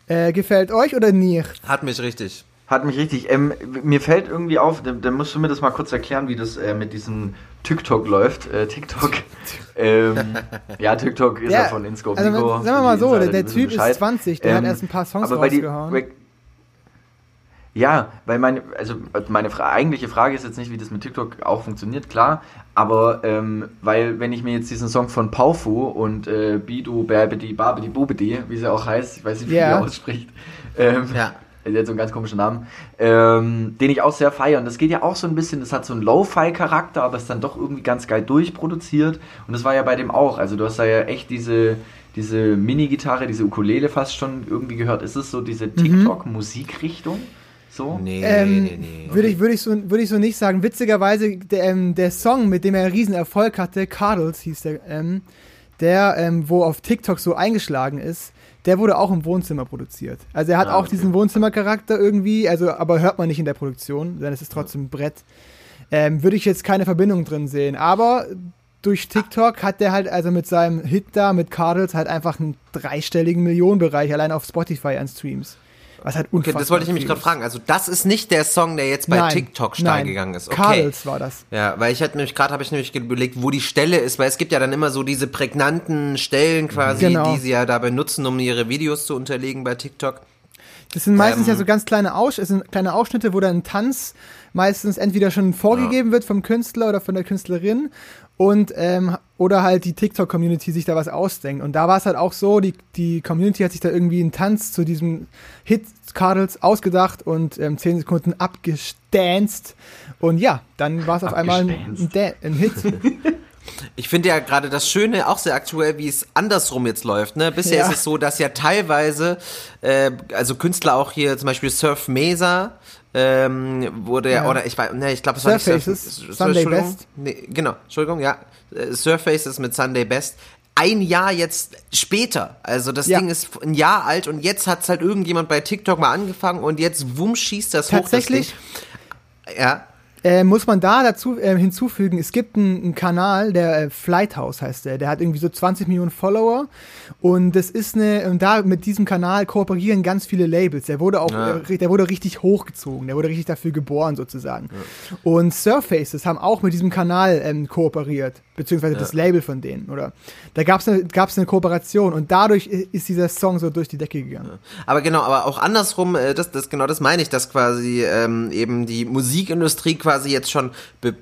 Äh, gefällt euch oder nicht? Hat mich richtig. Hat mich richtig. Ähm, mir fällt irgendwie auf, dann, dann musst du mir das mal kurz erklären, wie das äh, mit diesem TikTok läuft. Äh, TikTok. ähm, ja, TikTok ist ja, von Inscope. Also, sagen wir mal die so, Insider, der, die der Typ Bescheid. ist 20, der hat Ähm, erst ein paar Songs aber die- rausgehauen. weil- Ja, weil meine, also meine Fra eigentliche Frage ist jetzt nicht, wie das mit TikTok auch funktioniert, klar, aber ähm, weil wenn ich mir jetzt diesen Song von Paufu und äh, Bidu Babidi Babidi Bubidi, wie sie auch heißt, ich weiß nicht, wie Ja. die ausspricht, ähm, Ja. der hat so einen ganz komischen Namen, ähm, den ich auch sehr feiere. Und das geht ja auch so ein bisschen, das hat so einen Lo-Fi-Charakter, aber ist dann doch irgendwie ganz geil durchproduziert. Und das war ja bei dem auch. Also du hast da ja echt diese, diese Mini-Gitarre, diese Ukulele fast schon irgendwie gehört. Ist es so diese Mhm. So? Nee, Ähm, nee, nee. Würde ich, würde, ich so, würde ich so nicht sagen. Witzigerweise, der, ähm, der Song, mit dem er einen riesen Erfolg hatte, Cardles hieß der, ähm, der, ähm, wo auf TikTok so eingeschlagen ist, der wurde auch im Wohnzimmer produziert. Also er hat Ah, auch okay. diesen Wohnzimmercharakter irgendwie, also aber hört man nicht in der Produktion, denn es ist trotzdem ein Brett. Ähm, würde ich jetzt keine Verbindung drin sehen. Aber durch TikTok hat der halt also mit seinem Hit da, mit Cardles, halt einfach einen dreistelligen Millionenbereich allein auf Spotify an Streams. Was halt Okay, unfassbar das wollte ich nämlich gerade fragen. Also das ist nicht der Song, der jetzt bei Nein, TikTok steil nein. gegangen ist. Okay. Cardles war das. Ja, weil ich hatte nämlich gerade habe ich nämlich überlegt, wo die Stelle ist, weil es gibt ja dann immer so diese prägnanten Stellen quasi, Genau. die sie ja dabei nutzen, um ihre Videos zu unterlegen bei TikTok. Das sind meistens Ähm, ja so ganz kleine, Aus kleine Ausschnitte, wo dann ein Tanz meistens entweder schon vorgegeben wird vom Künstler oder von der Künstlerin und ähm, oder halt die TikTok-Community sich da was ausdenkt. Und da war es halt auch so, die, die Community hat sich da irgendwie einen Tanz zu diesem Hit Cardles ausgedacht und ähm, 10 Sekunden abgestanzt. Und ja, dann war es auf einmal ein, ein, ein Hit. Ich finde ja gerade das Schöne auch sehr aktuell, wie es andersrum jetzt läuft. Ne? Bisher Ja. ist es so, dass ja teilweise, äh, also Künstler auch hier, zum Beispiel Surf Mesa, ähm, wurde ja, oder ich weiß, ne, ich glaube, es war nicht Surf, Surfaces, Surf- Sunday. Best. Nee, genau, Entschuldigung, ja. Äh, Surfaces mit Sunday Best. Ein Jahr jetzt später. Also das Ja. Ding ist ein Jahr alt und jetzt hat's halt irgendjemand bei TikTok mal angefangen und jetzt wumm schießt das Tatsächlich hoch. Ding. Ja. Äh, muss man da dazu äh, hinzufügen, es gibt einen, Kanal, der äh, Flighthouse heißt der, der hat irgendwie so 20 Millionen Follower und das ist eine, und da mit diesem Kanal kooperieren ganz viele Labels. Der wurde auch, Ja. äh, der wurde richtig hochgezogen, der wurde richtig dafür geboren sozusagen. Und Surfaces haben auch mit diesem Kanal ähm, kooperiert, beziehungsweise das Label von denen, oder? Da gab es eine, gab's eine Kooperation und dadurch ist dieser Song so durch die Decke gegangen. Aber genau, aber auch andersrum, äh, das, das genau das meine ich, dass quasi ähm, eben die Musikindustrie quasi jetzt schon be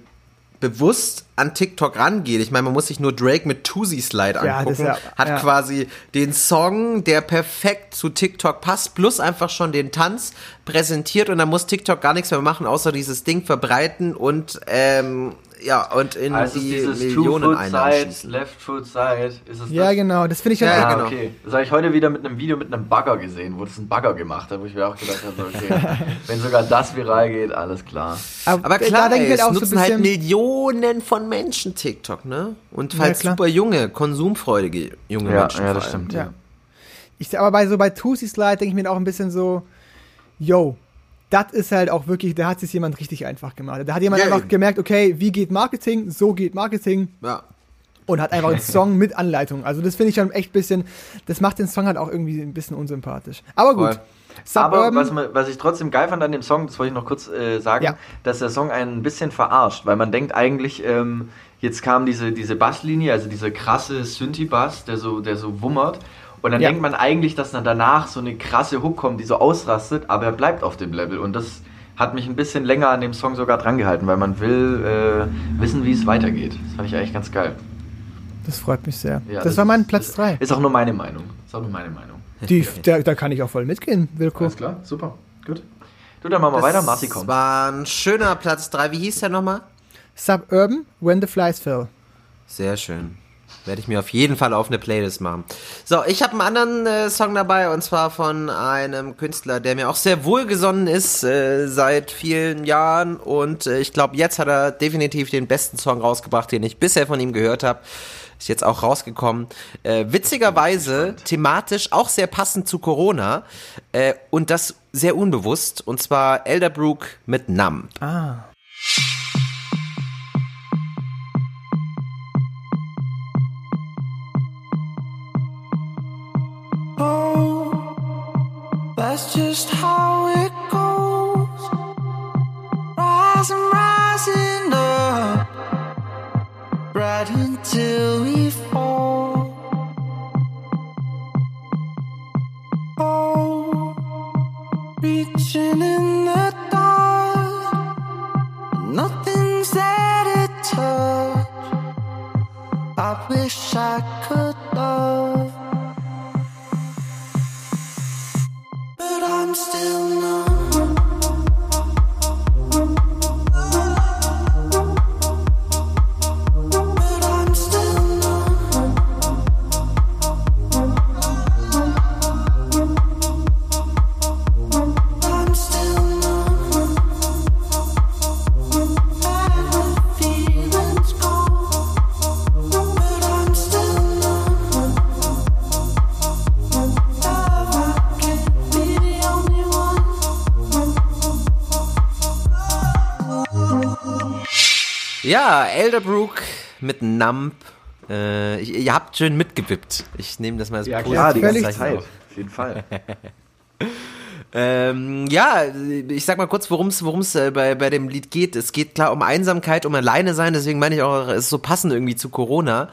bewusst an TikTok rangeht. Ich meine, man muss sich nur Drake mit Tusi Slide Ja, angucken. ist ja- hat ja. quasi den Song, der perfekt zu TikTok passt, plus einfach schon den Tanz präsentiert und dann muss TikTok gar nichts mehr machen, außer dieses Ding verbreiten und ähm, ja und in Also die Millionen Einnahmen. Left Foot Side, ist es Ja, das? genau, das finde ich dann Ja, Ah, genau. okay. Das habe ich heute wieder mit einem Video mit einem Bagger gesehen, wo das ein Bagger gemacht hat, wo ich mir auch gedacht habe, okay, wenn sogar das viral geht, alles klar. Aber klar, da denke ey, ich es halt auch so ein nutzen halt Millionen von Menschen TikTok, ne? Und Ja, halt klar. super junge, konsumfreudige junge Ja, Menschen. ja, das stimmt. Ja. Ich, aber bei so bei Tusi Slide denke ich mir auch ein bisschen so, yo, das ist halt auch wirklich, da hat sich jemand richtig einfach gemacht. Da hat jemand Ja, einfach eben. gemerkt, okay, wie geht Marketing? So geht Marketing. Ja. und hat einfach einen Song mit Anleitung. Also das finde ich schon echt ein bisschen, das macht den Song halt auch irgendwie ein bisschen unsympathisch. Aber gut. Voll. Aber was, was ich trotzdem geil fand an dem Song, das wollte ich noch kurz äh, sagen, Ja. dass der Song einen ein bisschen verarscht, weil man denkt eigentlich, ähm, jetzt kam diese, diese Basslinie, also dieser krasse Synthi-Bass, der so, der so wummert. Und dann Ja. denkt man eigentlich, dass dann danach so eine krasse Hook kommt, die so ausrastet, aber er bleibt auf dem Level. Und das hat mich ein bisschen länger an dem Song sogar drangehalten, weil man will äh, wissen, wie es weitergeht. Das fand ich eigentlich ganz geil. das freut mich sehr. Ja, das, war mein Platz 3. Ist auch nur meine Meinung. Ist auch nur meine Meinung. Die, da, da kann ich auch voll mitgehen, Wilko. Alles klar, super, gut. Du, dann machen wir weiter, Marci Das kommt. war ein schöner Platz 3. Wie hieß der nochmal? Suburban, When the Flies Fell. Sehr schön. Werde ich mir auf jeden Fall auf eine Playlist machen. So, ich habe einen anderen äh, Song dabei und zwar von einem Künstler, der mir auch sehr wohlgesonnen ist äh, seit vielen Jahren und äh, ich glaube, jetzt hat er definitiv den besten Song rausgebracht, den ich bisher von ihm gehört habe. Ist jetzt auch rausgekommen. Äh, witzigerweise thematisch auch sehr passend zu Corona äh, und das sehr unbewusst und zwar Elderbrook mit Nam. Ah. still know. Ja, Elderbrook mit Nump. Äh, ich- ihr habt schön mitgewippt. Ich nehme das mal als Ja, klar, die ganze Zeit. Auf jeden Fall. Ähm, ja, ich sag mal kurz, worum es äh, bei, bei dem Lied geht. Es geht klar um Einsamkeit, um alleine sein, deswegen meine ich auch, es ist so passend irgendwie zu Corona.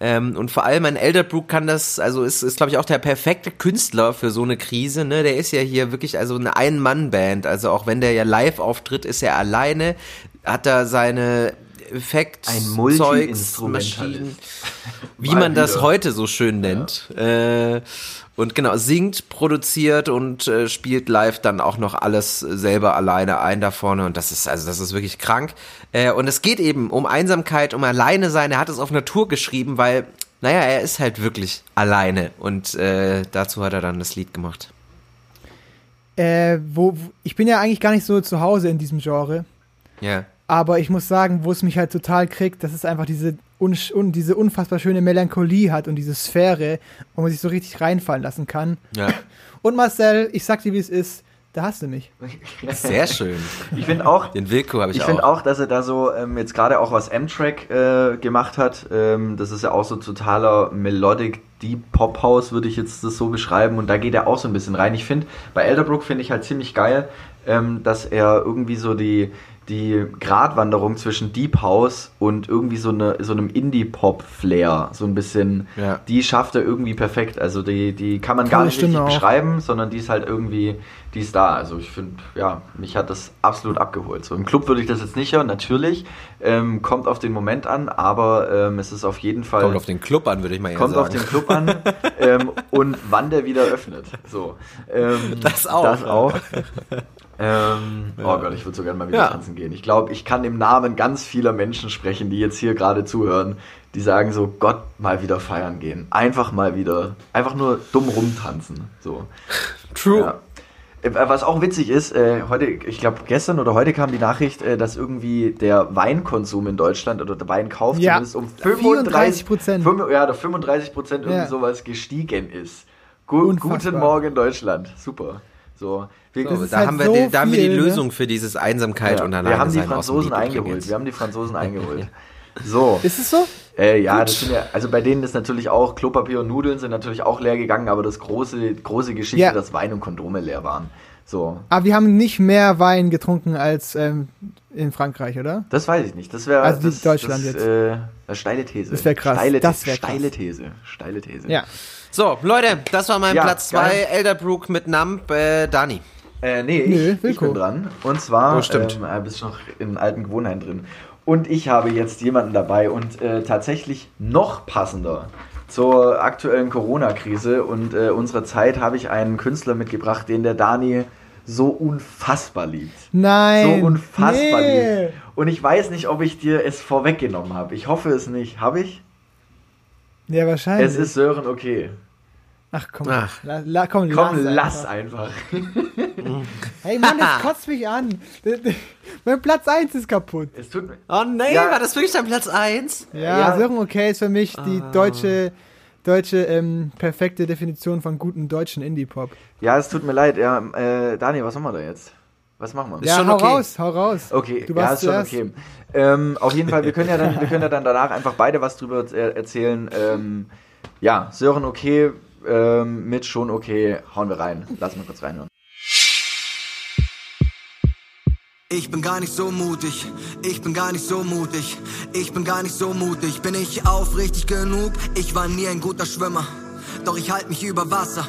Ähm, und vor allem ein Elderbrook kann das, also ist, ist glaube ich auch der perfekte Künstler für so eine Krise, ne? Der ist ja hier wirklich also eine Ein-Mann-Band, also auch wenn der ja live auftritt, ist er alleine, hat da seine Effekt, Ein Zeugs. Maschinen, wie man das heute so schön nennt. Äh, und genau, singt, produziert und äh, spielt live dann auch noch alles selber alleine ein da vorne. Und das ist, also das ist wirklich krank. Äh, und es geht eben um Einsamkeit, um alleine sein. Er hat es auf Natur geschrieben, weil, naja, er ist halt wirklich alleine. Und äh, dazu hat er dann das Lied gemacht. Äh, wo, wo, ich bin ja eigentlich gar nicht so zu Hause in diesem Genre. Ja. Aber ich muss sagen, wo es mich halt total kriegt, dass es einfach diese, un, un, diese unfassbar schöne Melancholie hat und diese Sphäre, wo man sich so richtig reinfallen lassen kann. Ja. Und Marcel, ich sag dir, wie es ist, da hast du mich. Sehr schön. Ich finde auch, Den Wilko habe ich, Ich auch. finde auch, dass er da so ähm, jetzt gerade auch was M-Track äh, gemacht hat. Ähm, das ist ja auch so totaler Melodic Deep Pop House, würde ich jetzt das so beschreiben. Und da geht er auch so ein bisschen rein. Ich finde, bei Elderbrook finde ich halt ziemlich geil, ähm, dass er irgendwie so die, die Gratwanderung zwischen Deep House und irgendwie so, eine, so einem Indie-Pop-Flair, so ein bisschen, Ja. die schafft er irgendwie perfekt. Also die, die kann man gar Tolle nicht richtig auch. beschreiben, sondern die ist halt irgendwie, die ist da. Also ich finde, ja, mich hat das absolut abgeholt. So im Club würde ich das jetzt nicht hören, natürlich. Ähm, kommt auf den Moment an, aber ähm, es ist auf jeden Fall. Kommt auf den Club an, würde ich mal eher kommt sagen. auf den Club an ähm, und wann der wieder öffnet. So. Ähm, Das auch. Das auch. Ähm, Oh Gott, ich würde so gerne mal wieder Ja. tanzen gehen. Ich glaube, ich kann im Namen ganz vieler Menschen sprechen, die jetzt hier gerade zuhören, die sagen so, Gott, mal wieder feiern gehen. Einfach mal wieder, einfach nur dumm rumtanzen. So. True. Ja. Äh, Was auch witzig ist, äh, heute, ich glaube gestern oder heute kam die Nachricht, äh, dass irgendwie der Weinkonsum in Deutschland oder der Weinkauf Ja, zumindest um 35 34%. fünf- Ja, der 35 Prozent irgendwie Ja. sowas gestiegen ist. Gu Unfassbar. guten Morgen Deutschland, super. So, wir, So, da, halt haben wir so die, da haben wir die ne? Lösung für dieses Einsamkeit ja, und wir alleine haben die Franzosen eingeholt. Wir haben die Franzosen eingeholt. So. Ist es so? Äh, ja, das sind ja, also bei denen ist natürlich auch Klopapier und Nudeln sind natürlich auch leer gegangen, aber das große, große Geschichte, Ja. dass Wein und Kondome leer waren. So. Aber wir haben nicht mehr Wein getrunken als ähm, in Frankreich, oder? Das weiß ich nicht. Das wäre Also das, Deutschland das, jetzt. Äh, steile These. Das wär krass. Steile, Das wär krass. steile These. Steile These. Ja. So, Leute, das war mein Ja, Platz 2. geil. Elderbrook mit Nump, äh, Dani. Äh, nee, ich, Nö, ich bin dran. Und zwar, Oh, stimmt. ähm, äh, bist noch in alten Gewohnheiten drin. Und ich habe jetzt jemanden dabei und äh, tatsächlich noch passender zur aktuellen Corona-Krise und äh, unserer Zeit habe ich einen Künstler mitgebracht, den der Dani so unfassbar liebt. Nein. So unfassbar nee. liebt. Und ich weiß nicht, ob ich dir es vorweggenommen habe. Ich hoffe es nicht. Habe ich? Ja, wahrscheinlich. Es ist Sören okay. Ach komm, Ach. La, la, komm, Komm, lass lass einfach. einfach. Hey Mann, das kotzt mich an. mein Platz 1 ist kaputt. Es tut mir. Oh nee, Ja. war das wirklich dein Platz 1? Ja, Ja. Sören okay ist für mich die Ah. deutsche, deutsche ähm, perfekte Definition von guten deutschen Indie-Pop. Ja, es tut mir leid. Ja, äh, Dani, was machen wir da jetzt? Was machen wir? Ist Ja, schon hau okay. raus, hau raus. Okay, Du ja, warst ist schon okay. Ähm, auf jeden Fall, wir können ja dann, wir können ja dann danach einfach beide was drüber er erzählen. Ähm, ja, Sören okay, ähm, mit schon okay, hauen wir rein. Lass mal kurz reinhören. Ich bin gar nicht so mutig, ich bin gar nicht so mutig, ich bin gar nicht so mutig. Bin ich aufrichtig genug? Ich war nie ein guter Schwimmer, doch ich halte mich über Wasser.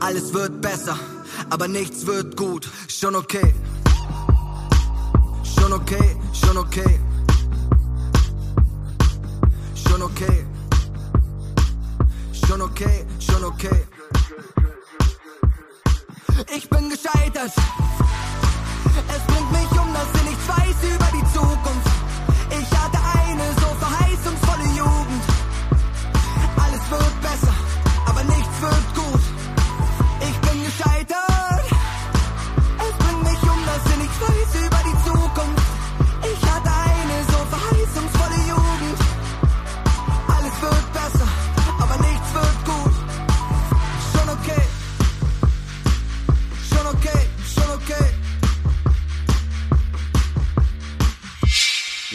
Alles wird besser, aber nichts wird gut. Schon okay, schon okay, schon okay, schon okay, schon okay, schon okay. Ich bin gescheitert. Es bringt mich um, dass ich nichts weiß über die Zukunft.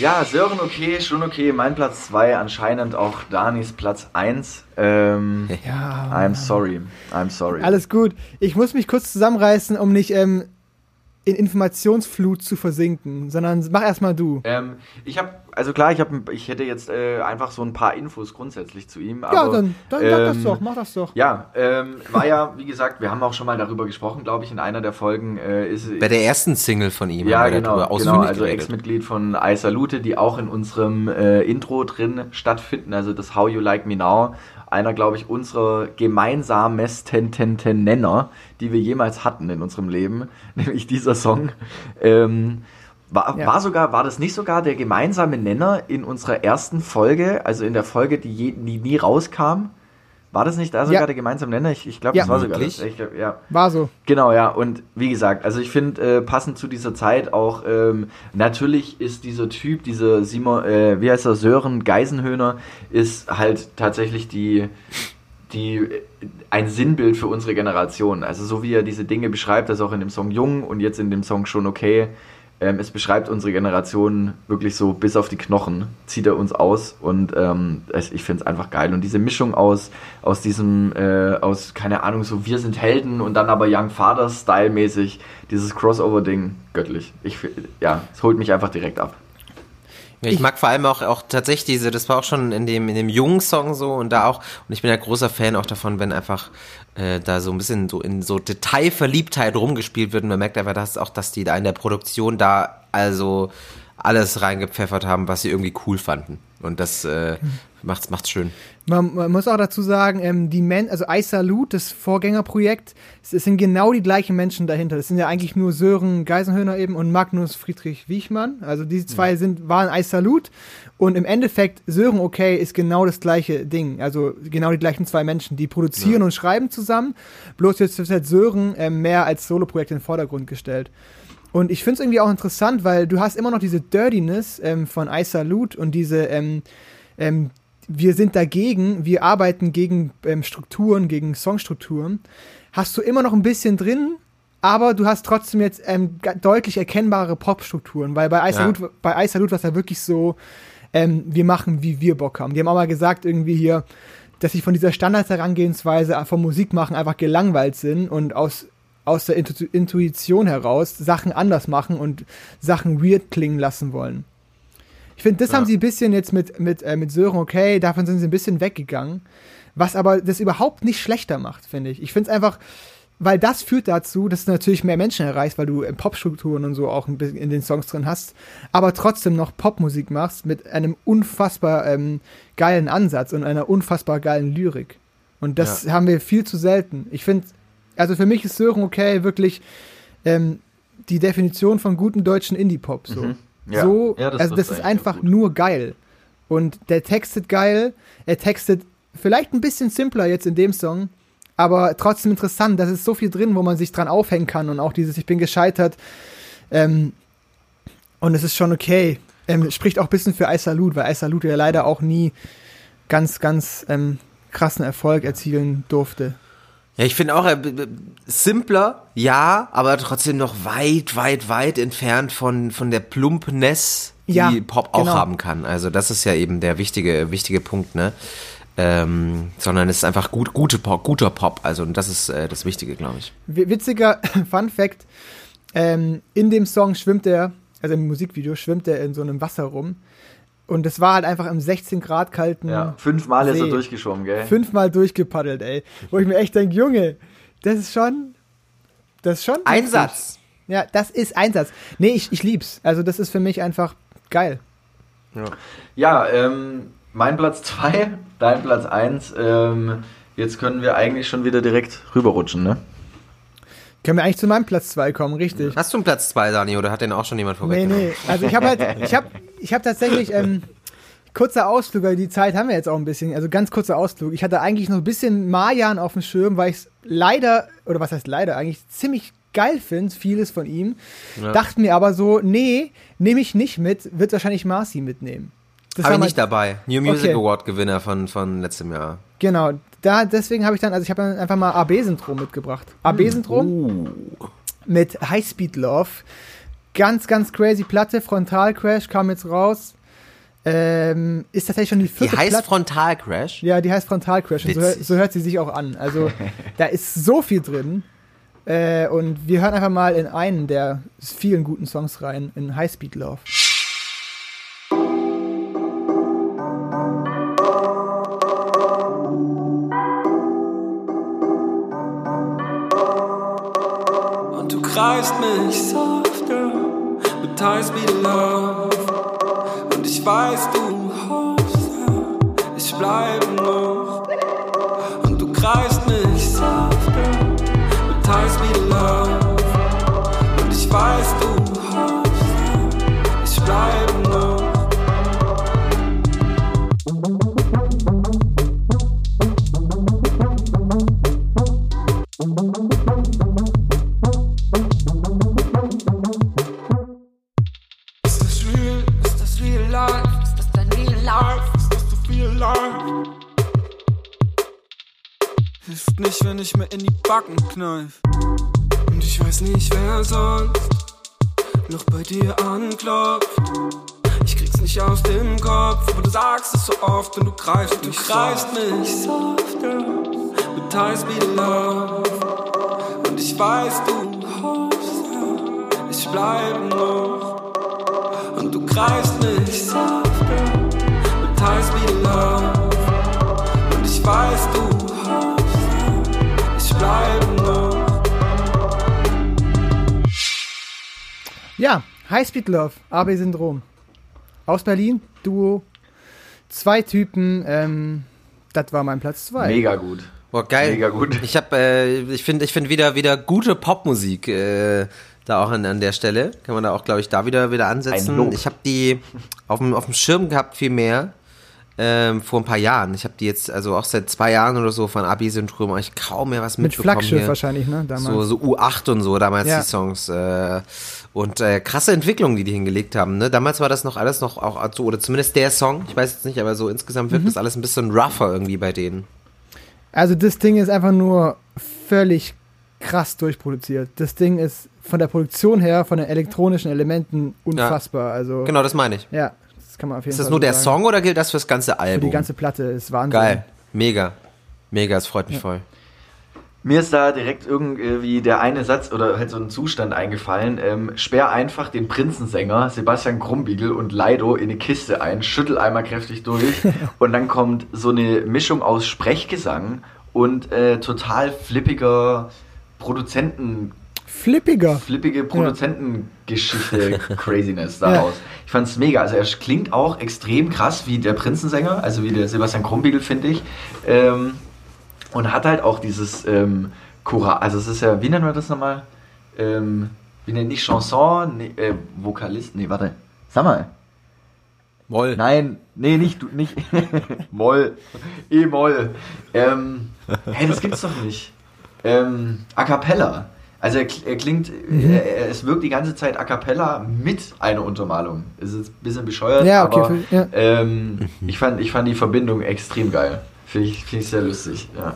Ja, Sören okay, schon okay, mein Platz 2, anscheinend auch Danis Platz 1. Ähm, Ja. I'm sorry, I'm sorry. Alles gut. Ich muss mich kurz zusammenreißen, um nicht ähm, in Informationsflut zu versinken, sondern mach erstmal du. Ähm, ich habe, also klar, ich, hab, ich hätte jetzt äh, einfach so ein paar Infos grundsätzlich zu ihm. ja, aber, dann, dann sag das ähm, doch, mach das doch. Ja, ähm, war ja, wie gesagt, wir haben auch schon mal darüber gesprochen, glaube ich, in einer der Folgen. Äh, ist, Bei der ersten Single von ihm ja, genau, genau, ausführlich also. Ex-Mitglied von I Salute, die auch in unserem äh, Intro drin stattfinden, also das How You Like Me Now, einer, glaube ich, unserer gemeinsamesten Nenner, die wir jemals hatten in unserem Leben, nämlich dieser Song. Ähm, war, Ja. war sogar, war das nicht sogar der gemeinsame Nenner in unserer ersten Folge, also in der Folge, die, je, die nie rauskam? War das nicht da sogar Ja. der gemeinsame Nenner? Ich, ich glaube, Ja. das war sogar das. Ich glaub, ja. War so. Genau, ja. Und wie gesagt, also ich finde, äh, passend zu dieser Zeit auch, ähm, natürlich ist dieser Typ, dieser Simon, äh, wie heißt er, Sören Geisenhöhner, ist halt tatsächlich die, die, äh, ein Sinnbild für unsere Generation. Also so wie er diese Dinge beschreibt, das auch in dem Song Jung und jetzt in dem Song schon okay. Ähm, es beschreibt unsere Generation wirklich so bis auf die Knochen, zieht er uns aus und ähm, es, ich finde es einfach geil. Und diese Mischung aus, aus diesem, äh, aus, keine Ahnung, so wir sind Helden und dann aber Young Fathers Style-mäßig, dieses Crossover-Ding, göttlich. Ich, ja, es holt mich einfach direkt ab. Ja, ich, mag vor allem auch, auch tatsächlich diese, das war auch schon in dem, in dem jungen Song so und da auch, und ich bin ja großer Fan auch davon, wenn einfach äh, da so ein bisschen so in so Detailverliebtheit rumgespielt wird und man merkt einfach, dass auch, dass die da in der Produktion da also alles reingepfeffert haben, was sie irgendwie cool fanden. Und das äh, macht's, macht's schön. Man, man muss auch dazu sagen, ähm, die Men also I Salute, das Vorgängerprojekt, es, es sind genau die gleichen Menschen dahinter. Das sind ja eigentlich nur Sören Geisenhöhner eben und Magnus Friedrich Wiechmann. Also diese zwei sind, waren I Salute und im Endeffekt Sören Okay ist genau das gleiche Ding. Also genau die gleichen zwei Menschen, die produzieren und schreiben zusammen. Bloß jetzt wird halt Sören ähm, mehr als Soloprojekt in den Vordergrund gestellt. Und ich finde es irgendwie auch interessant, weil du hast immer noch diese Dirtiness ähm, von I Salute und diese ähm, ähm, wir sind dagegen, wir arbeiten gegen ähm, Strukturen, gegen Songstrukturen, hast du immer noch ein bisschen drin, aber du hast trotzdem jetzt ähm, deutlich erkennbare Popstrukturen, weil bei I Salute, bei war es ja wirklich so, ähm, wir machen, wie wir Bock haben. Die haben auch mal gesagt, irgendwie hier, dass sie von dieser Standards-Herangehensweise vom Musikmachen einfach gelangweilt sind und aus, aus der Intu Intuition heraus Sachen anders machen und Sachen weird klingen lassen wollen. Ich finde, das Ja. haben sie ein bisschen jetzt mit, mit, äh, mit Sören okay, davon sind sie ein bisschen weggegangen. Was aber das überhaupt nicht schlechter macht, finde ich. Ich finde es einfach, weil das führt dazu, dass du natürlich mehr Menschen erreichst, weil du äh, Popstrukturen und so auch ein bisschen in den Songs drin hast, aber trotzdem noch Popmusik machst mit einem unfassbar ähm, geilen Ansatz und einer unfassbar geilen Lyrik. Und das haben wir viel zu selten. Ich finde, also für mich ist Sören okay wirklich ähm, die Definition von guten deutschen Indie-Pop. So, Mhm. Ja. so Ja, das also das ist einfach nur geil. Und der textet geil, er textet vielleicht ein bisschen simpler jetzt in dem Song, aber trotzdem interessant. Da ist so viel drin, wo man sich dran aufhängen kann und auch dieses Ich bin gescheitert. Ähm, und es ist schon okay. Ähm, spricht auch ein bisschen für Isalud, weil Isalud ja leider auch nie ganz, ganz ähm, krassen Erfolg erzielen durfte. Ja, ich finde auch äh, simpler, ja, aber trotzdem noch weit, weit, weit entfernt von, von der Plumpness, die Ja, Pop auch genau. haben kann. Also das ist ja eben der wichtige, wichtige Punkt, ne? Ähm, sondern es ist einfach gut, gute Pop, guter Pop. Also und das ist äh, das Wichtige, glaube ich. Witziger Fun Fact: ähm, In dem Song schwimmt er, also im Musikvideo schwimmt er in so einem Wasser rum. Und es war halt einfach im 16 Grad kalten, Ja, fünfmal ist er See. durchgeschwommen, gell? fünfmal durchgepaddelt, ey. Wo ich mir echt denke, Junge, das ist schon. Das ist schon. Einsatz. Ja, das ist Einsatz. Nee, ich, ich lieb's. Also, das ist für mich einfach geil. Ja, ähm, mein Platz 2, dein Platz 1. Ähm, jetzt können wir eigentlich schon wieder direkt rüberrutschen, ne? Können wir eigentlich zu meinem Platz 2 kommen, richtig? Hast du einen Platz zwei, Dani, oder hat den auch schon jemand Nee, vorweggenommen? nee. Also ich habe halt, ich habe ich hab tatsächlich, ähm, kurzer Ausflug, weil die Zeit haben wir jetzt auch ein bisschen, also ganz kurzer Ausflug. Ich hatte eigentlich noch ein bisschen Marjan auf dem Schirm, weil ich es leider, oder was heißt leider, eigentlich ziemlich geil finde, vieles von ihm. Ja. Dachte mir aber so, nee, nehme ich nicht mit, wird wahrscheinlich Marcy mitnehmen. Das Habe war ich nicht dabei. New Music Okay. Award Gewinner von, von letztem Jahr. Genau, da, deswegen habe ich dann, also ich habe dann einfach mal AB-Syndrom mitgebracht. AB-Syndrom mit High Speed Love. Ganz, ganz crazy Platte. Frontal Crash kam jetzt raus. Ähm, ist tatsächlich schon die Die vierte heißt Platte. Frontal Crash. Ja, die heißt Frontal Crash. Und so, so hört sie sich auch an. Also da ist so viel drin. Äh, und wir hören einfach mal in einen der vielen guten Songs rein, in High Speed Love. Und du greifst mich softer mit Highspeed Love. Und ich weiß, du hoffst, ich bleibe noch. Und du greifst mich softer mit Highspeed Love. Und ich weiß, du hoffst, ich bleibe noch. Kneif. Und ich weiß nicht, wer sonst noch bei dir anklopft. Ich krieg's nicht aus dem Kopf, aber du sagst es so oft und du greifst mich, du greifst mich softer mit Highspeed Love. Und ich weiß, du hoffst, ja, ich bleib noch. Und du greifst mich softer mit Highspeed Love. Und ich weiß, du ich bleib noch. Ja, High Speed Love, AB-Syndrom. Aus Berlin, Duo. Zwei Typen, ähm, das war mein Platz zwei. Mega gut. Boah, geil. Mega gut. Ich habe, äh, ich finde, ich finde wieder wieder gute Popmusik äh, da auch an, an der Stelle. Kann man da auch, glaube ich, da wieder wieder Ein ansetzen. Lob. Ich habe die auf dem auf dem Schirm gehabt viel mehr ähm, vor ein paar Jahren. Ich habe die jetzt also auch seit zwei Jahren oder so von Abi-Syndrom eigentlich kaum mehr was Mit mitbekommen. Flaggschiff hier. wahrscheinlich, ne? Damals. So, so U8 und so, damals Ja. die Songs. Äh, und äh, krasse Entwicklung, die die hingelegt haben. Ne? Damals war das noch alles noch auch so, oder zumindest der Song, ich weiß jetzt nicht, aber so insgesamt Mhm. wirkt das alles ein bisschen rougher irgendwie bei denen. Also das Ding ist einfach nur völlig krass durchproduziert. Das Ding ist von der Produktion her, von den elektronischen Elementen unfassbar. Also Genau, das meine ich. ja, kann man auf jeden Ist Fall das nur so der sagen. Song oder gilt das fürs ganze Für Album? die ganze Platte ist Wahnsinn. Geil. Mega. Mega, es freut mich voll. Mir ist da direkt irgendwie der eine Satz oder halt so ein Zustand eingefallen. Ähm, sperr einfach den Prinzensänger Sebastian Krumbiegel und Leido in eine Kiste ein, schüttel einmal kräftig durch und dann kommt so eine Mischung aus Sprechgesang und äh, total flippiger Produzenten, Flippiger. flippige Produzentengeschichte Craziness daraus. Ich fand's mega. Also er klingt auch extrem krass wie der Prinzensänger, also wie der Sebastian Krumbiegel, finde ich. Ähm, und hat halt auch dieses ähm, Chora, also es ist ja, wie nennen wir das nochmal? Ähm, wie nennt nicht Chanson, nee, äh, Vokalist, nee, warte. Sag mal. Moll. Nein, nee, nicht du, nicht Moll, E-Moll. Ähm, hä, das gibt's doch nicht. Ähm, A cappella. Also er, kl- er klingt, er, er, es wirkt die ganze Zeit A cappella mit einer Untermalung. Es ist ein bisschen bescheuert, Ja, okay, aber für- ja. ähm, ich, fand, ich fand die Verbindung extrem geil. Finde ich, find ich sehr lustig. Ja.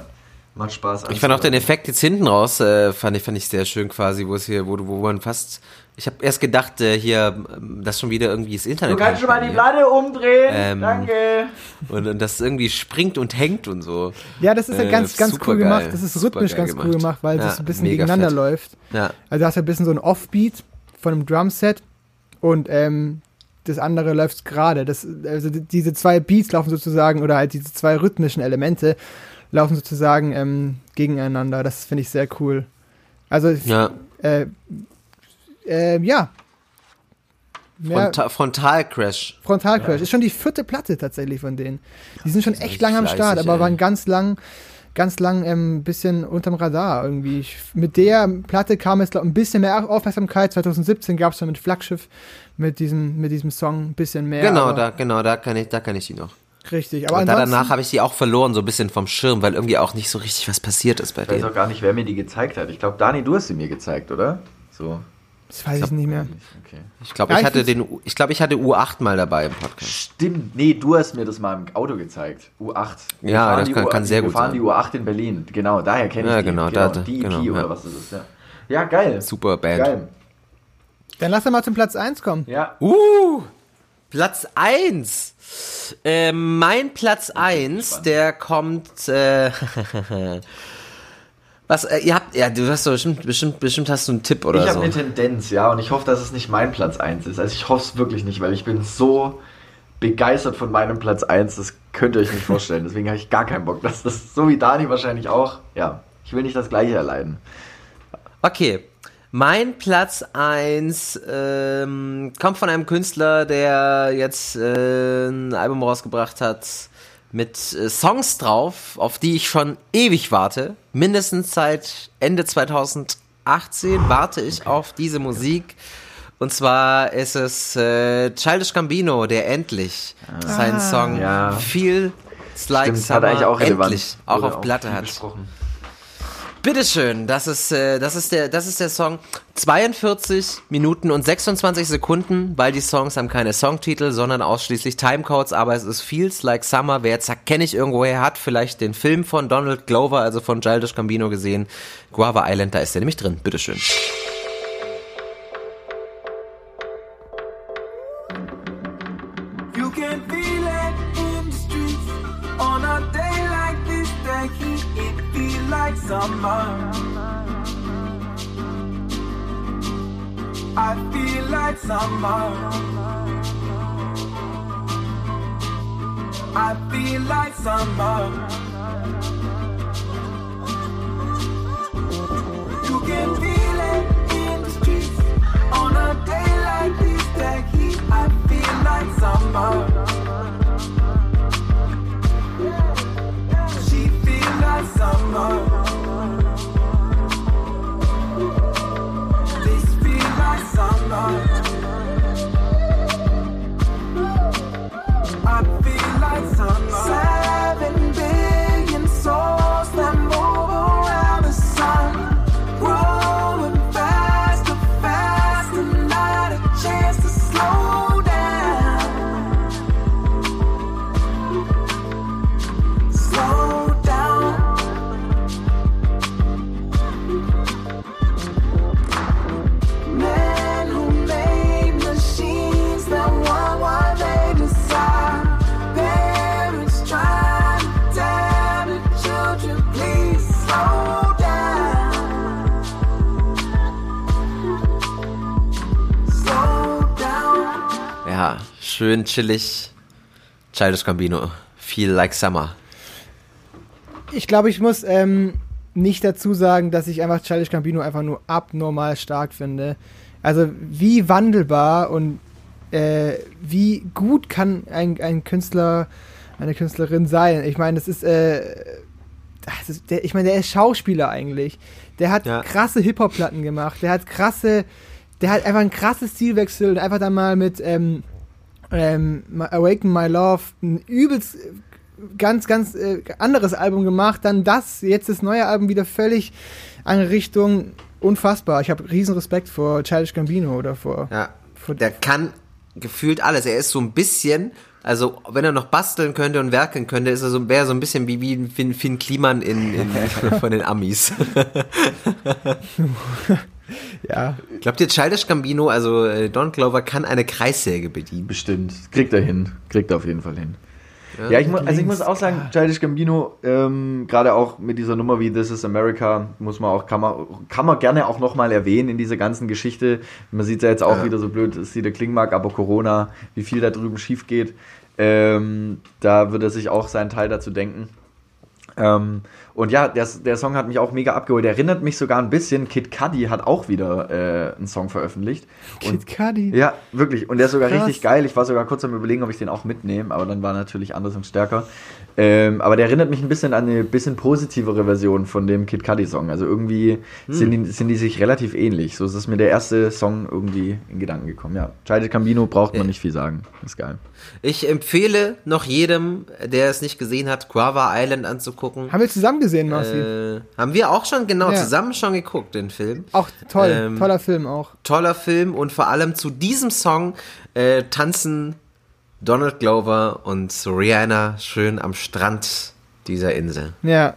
Macht Spaß. Ich fand auch den. Effekt jetzt hinten raus, äh, fand, ich, fand ich sehr schön quasi, wo es hier, wo, wo man fast. Ich habe erst gedacht, äh, hier, ähm, dass schon wieder irgendwie das Internet. Du kannst schon mal die Platte umdrehen. Ähm, Danke. und, und das irgendwie springt und hängt und so. Ja, das ist halt Äh, ganz, ganz cool geil. gemacht. Das ist rhythmisch ganz cool gemacht. gemacht, weil Ja, das ein bisschen gegeneinander fett. läuft. Ja. Also du hast ja ein bisschen so ein Offbeat von einem Drumset und ähm, das andere läuft gerade. Das, also die- diese zwei Beats laufen sozusagen, oder halt diese zwei rhythmischen Elemente laufen sozusagen ähm, gegeneinander. Das finde ich sehr cool. Also, Ja. äh, äh, ja. Fronta Frontalcrash. Frontalcrash. Ist schon die vierte Platte tatsächlich von denen. Die sind schon echt richtig lang am Start, aber ey. waren ganz lang, ganz lang ein ähm, bisschen unterm Radar irgendwie. Ich, mit der Platte kam es glaub, ein bisschen mehr Aufmerksamkeit. 2017 gab es dann mit Flaggschiff mit diesem, mit diesem Song ein bisschen mehr. genau, da, genau, da kann ich, da kann ich die noch. Richtig. Aber Und danach habe ich die auch verloren, so ein bisschen vom Schirm, weil irgendwie auch nicht so richtig was passiert ist bei Ich weiß denen. auch gar nicht, wer mir die gezeigt hat. Ich glaube, Dani, du hast sie mir gezeigt, oder? So. das weiß ich nicht mehr. Okay. Ich glaube, Ja, ich ich hatte den, ich glaube, ich hatte U8 mal dabei im Podcast. Stimmt. Nee, du hast mir das mal im Auto gezeigt. U8. Wir Ja, fahren das kann- U8 kann sehr wir gut fahren sein. die U8 in Berlin. Genau, daher kenne ich Ja, die. genau, da- da- die EP genau, oder ja. was das ist, ja. Ja, geil. Super Band. Geil. Dann lass mal zum Platz 1 kommen. Ja. Uh, Platz 1. Äh, mein Platz 1, der kommt. Äh, was, äh, ihr habt, ja, du hast doch bestimmt, bestimmt, bestimmt hast du einen Tipp oder ich habe so. eine Tendenz, ja, und ich hoffe, dass es nicht mein Platz 1 ist. Also ich hoffe es wirklich nicht, weil ich bin so begeistert von meinem Platz 1, das könnt ihr euch nicht vorstellen. Deswegen habe ich gar keinen Bock, dass das, so wie Dani wahrscheinlich auch, ja, ich will nicht das gleiche erleiden. Okay. Mein Platz 1 ähm, kommt von einem Künstler, der jetzt äh, ein Album rausgebracht hat mit äh, Songs drauf, auf die ich schon ewig warte. Mindestens seit Ende 2018 warte ich auf diese Musik. Und zwar ist es äh, Childish Gambino, der endlich seinen Song Ja. Feel Like Summer hat eigentlich auch Relevanz. endlich auch auf Platte hat. Bitteschön, das ist, äh, das ist der, das ist der Song. 42 Minuten und 26 Sekunden, weil die Songs haben keine Songtitel, sondern ausschließlich Timecodes, aber es ist Feels Like Summer. Wer jetzt kenne ich irgendwoher hat, vielleicht den Film von Donald Glover, also von Childish Gambino gesehen. Guava Island, da ist er nämlich drin. Bitteschön. Like summer. I feel like summer. I feel like summer. You can feel it in the streets on a day like this. The heat I feel like summer. She feel like summer. Schön chillig. Childish Gambino. Feel like summer. Ich glaube, ich muss ähm, nicht dazu sagen, dass ich einfach Childish Gambino einfach nur abnormal stark finde. Also wie wandelbar und äh, wie gut kann ein, ein Künstler, eine Künstlerin sein. Ich meine, das ist, äh, das ist der, ich meine, der ist Schauspieler eigentlich. Der hat Ja. krasse Hip-Hop-Platten gemacht. Der hat krasse, der hat einfach ein krasses Stilwechsel und einfach dann mal mit ähm, ähm, Awaken My Love ein übelst ganz, ganz äh, anderes Album gemacht. Dann das, jetzt das neue Album wieder völlig eine Richtung unfassbar. Ich habe riesen Respekt vor Childish Gambino oder vor. Ja. vor Der kann gefühlt alles. Er ist so ein bisschen, also wenn er noch basteln könnte und werkeln könnte, ist er so, wäre er so ein bisschen wie, wie Finn, Finn Kliman in, in, von den Amis. ja. Glaubt ihr, Childish Gambino, also äh, Don Glover, kann eine Kreissäge bedienen? Bestimmt. Kriegt er hin. Kriegt er auf jeden Fall hin. Ja, ich, mu also ich muss auch sagen, Childish Gambino, ähm, gerade auch mit dieser Nummer wie This is America, muss man auch, kann man, kann man gerne auch nochmal erwähnen in dieser ganzen Geschichte. Man sieht ja jetzt auch Ja. wieder so blöd, es sieht der klingen mag, aber Corona, wie viel da drüben schief geht, ähm, da wird er sich auch seinen Teil dazu denken. Ähm, und ja, der, der Song hat mich auch mega abgeholt. Erinnert mich sogar ein bisschen. Kid Cudi hat auch wieder äh, einen Song veröffentlicht. Und Kid Cudi. ja, wirklich. Und der ist sogar Krass. richtig geil. Ich war sogar kurz am überlegen, ob ich den auch mitnehme, aber dann war natürlich anders und stärker. Ähm, aber der erinnert mich ein bisschen an eine bisschen positivere Version von dem Kid Cudi Song. Also irgendwie sind, die, sind die sich relativ ähnlich. So ist es mir der erste Song irgendwie in Gedanken gekommen. Ja, Childish Gambino braucht man Ja. nicht viel sagen. Ist geil. Ich empfehle noch jedem, der es nicht gesehen hat, Guava Island anzugucken. Haben wir zusammen gesehen, Marci? Äh, haben wir auch schon, genau, Ja. zusammen schon geguckt, den Film. auch toll. ähm, toller Film auch. Toller Film und vor allem zu diesem Song äh, tanzen Donald Glover und Rihanna schön am Strand dieser Insel. Ja.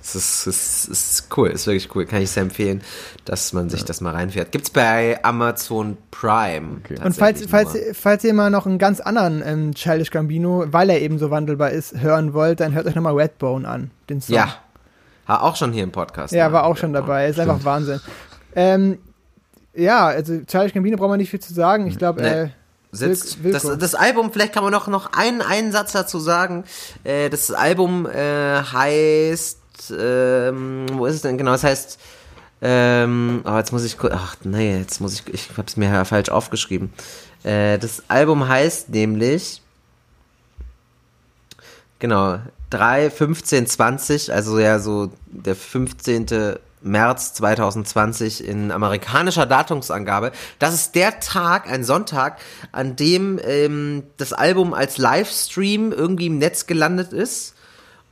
Es ist, es ist, es ist cool, ist wirklich cool. Kann ich sehr empfehlen, dass man sich das mal reinfährt. Gibt's bei Amazon Prime. Okay. Und falls, falls, falls ihr mal noch einen ganz anderen ähm, Childish Gambino, weil er eben so wandelbar ist, hören wollt, dann hört euch nochmal Redbone an, den Song. Ja. War auch schon hier im Podcast. Ja, ne? war auch schon dabei. Ist einfach Wahnsinn. Ähm, ja, also Childish Gambino braucht man nicht viel zu sagen. Ich glaube, Nee. äh, Sitzt, Wil- das, das Album, vielleicht kann man noch, noch einen, einen Satz dazu sagen. Äh, das Album äh, heißt, ähm, wo ist es denn genau? Es heißt, ähm, oh, jetzt muss ich, gu- ach nee, jetzt muss ich, ich hab's mir ja falsch aufgeschrieben. Äh, das Album heißt nämlich, genau, 3, 15, 20, also ja so der 15. März 2020 in amerikanischer Datumsangabe. Das ist der Tag, ein Sonntag, an dem ähm, das Album als Livestream irgendwie im Netz gelandet ist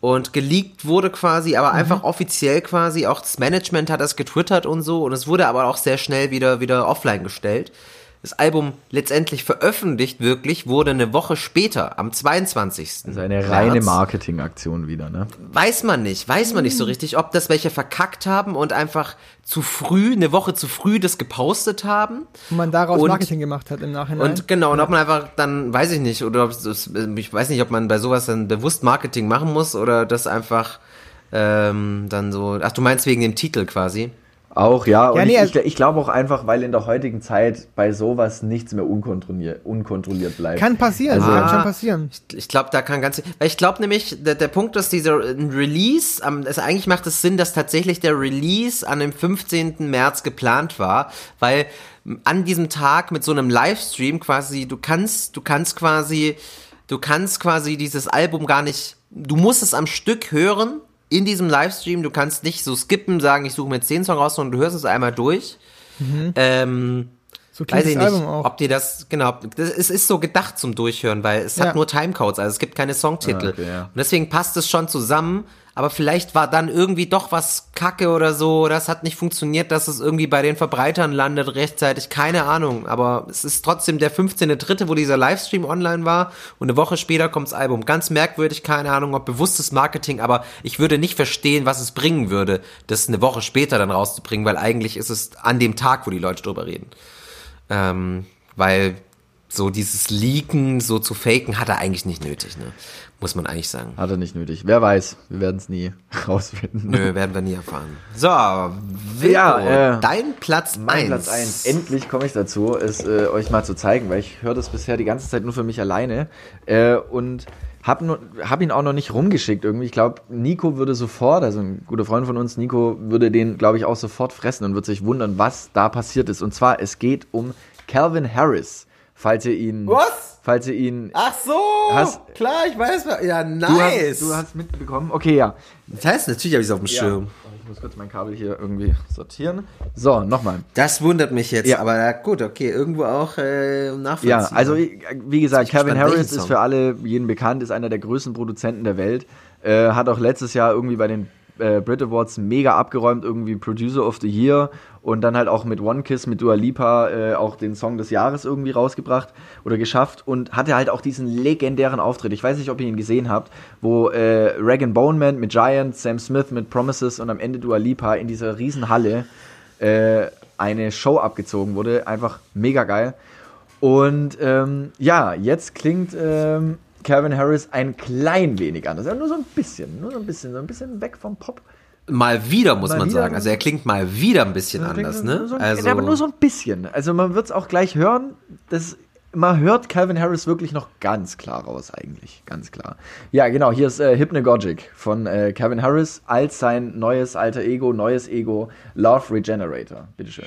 und geleakt wurde quasi, aber einfach offiziell quasi, auch das Management hat das getwittert und so und es wurde aber auch sehr schnell wieder, wieder offline gestellt. Das Album letztendlich veröffentlicht wirklich wurde eine Woche später, am 22. Also eine reine. Marketingaktion wieder, ne? Weiß man nicht, weiß man Hm. nicht so richtig, ob das welche verkackt haben und einfach zu früh, eine Woche zu früh das gepostet haben. wo man daraus Und- Marketing gemacht hat im Nachhinein. Und genau, und ob man einfach dann, weiß ich nicht, oder ob es, ich weiß nicht, ob man bei sowas dann bewusst Marketing machen muss oder das einfach ähm, dann so, ach du meinst wegen dem Titel quasi? Auch, ja. Und Ja, nee, ich, also- ich, ich glaube auch einfach, weil in der heutigen Zeit bei sowas nichts mehr unkontrolliert, unkontrolliert bleibt. kann passieren, Also- kann schon passieren. Ich, ich glaube, da kann ganz, weil ich glaube nämlich, der, der Punkt ist dieser ein Release, also eigentlich macht es Sinn, dass tatsächlich der Release an dem 15. März geplant war, weil an diesem Tag mit so einem Livestream quasi, du kannst, du kannst quasi, du kannst quasi dieses Album gar nicht, du musst es am Stück hören in diesem Livestream, du kannst nicht so skippen, sagen, ich suche mir jetzt 10 Songs raus, sondern du hörst es einmal durch. Ähm, So klingt Weiß ich das nicht, ob dir das, genau, das, es ist so gedacht zum Durchhören, weil es Ja. hat nur Timecodes, also es gibt keine Songtitel. Ah, okay, ja. Und deswegen passt es schon zusammen, aber vielleicht war dann irgendwie doch was kacke oder so, oder es hat nicht funktioniert, dass es irgendwie bei den Verbreitern landet rechtzeitig, keine Ahnung, aber es ist trotzdem der 15.3., wo dieser Livestream online war und eine Woche später kommt das Album. Ganz merkwürdig, keine Ahnung, ob bewusstes Marketing, aber ich würde nicht verstehen, was es bringen würde, das eine Woche später dann rauszubringen, weil eigentlich ist es an dem Tag, wo die Leute drüber reden. Ähm, weil So dieses Leaken, so zu faken, hat er eigentlich nicht nötig, ne? Muss man eigentlich sagen. Hat er nicht nötig. Wer weiß, wir werden es nie rausfinden. Nö, werden wir nie erfahren. So, Wilko, Ja, äh, dein Platz Mein 1. Platz 1. Endlich komme ich dazu, es äh, euch mal zu zeigen, weil ich höre das bisher die ganze Zeit nur für mich alleine äh, und habe hab ihn auch noch nicht rumgeschickt irgendwie. Ich glaube, Nico würde sofort, also ein guter Freund von uns, Nico, würde den, glaube ich, auch sofort fressen und würde sich wundern, was da passiert ist. Und zwar, es geht um Calvin Harris, falls ihr ihn... Was? Falls ihr ihn... Ach so, Hast- klar, ich weiß. Ja, Du nice. hast, du hast mitbekommen? Okay, ja. das heißt, natürlich habe ich es auf dem Schirm. Ich muss kurz mein Kabel hier irgendwie sortieren. So, nochmal. Das wundert mich jetzt, Ja. aber ja, gut, okay, irgendwo auch äh, nachvollziehbar. Ja, also wie gesagt, Kevin Harris ist für alle jeden bekannt, ist einer der größten Produzenten der Welt. Äh, hat auch letztes Jahr irgendwie bei den äh, Brit Awards mega abgeräumt, irgendwie Producer of the Year und dann halt auch mit One Kiss, mit Dua Lipa äh, auch den Song des Jahres irgendwie rausgebracht oder geschafft und hatte halt auch diesen legendären Auftritt. Ich weiß nicht, ob ihr ihn gesehen habt, wo äh, Bone Man mit Giant, Sam Smith mit Promises und am Ende Dua Lipa in dieser riesen Halle äh, eine Show abgezogen wurde. Einfach mega geil. Und ähm, ja, jetzt klingt ähm, Harris ein klein wenig anders. Ja, nur so ein bisschen, nur so ein bisschen, so ein bisschen weg vom Pop. Mal wieder, muss Mal man wieder. sagen. Also er klingt mal wieder ein bisschen anders, ne? so ein, Also, ja, aber nur so ein bisschen. Also man wird es auch gleich hören. Das, man hört Calvin Harris wirklich noch ganz klar raus, eigentlich. Ganz klar. Ja, genau. Hier ist äh, Hypnagogic von äh, Calvin Harris als sein neues alter Ego, neues Ego, Love Regenerator. Bitteschön.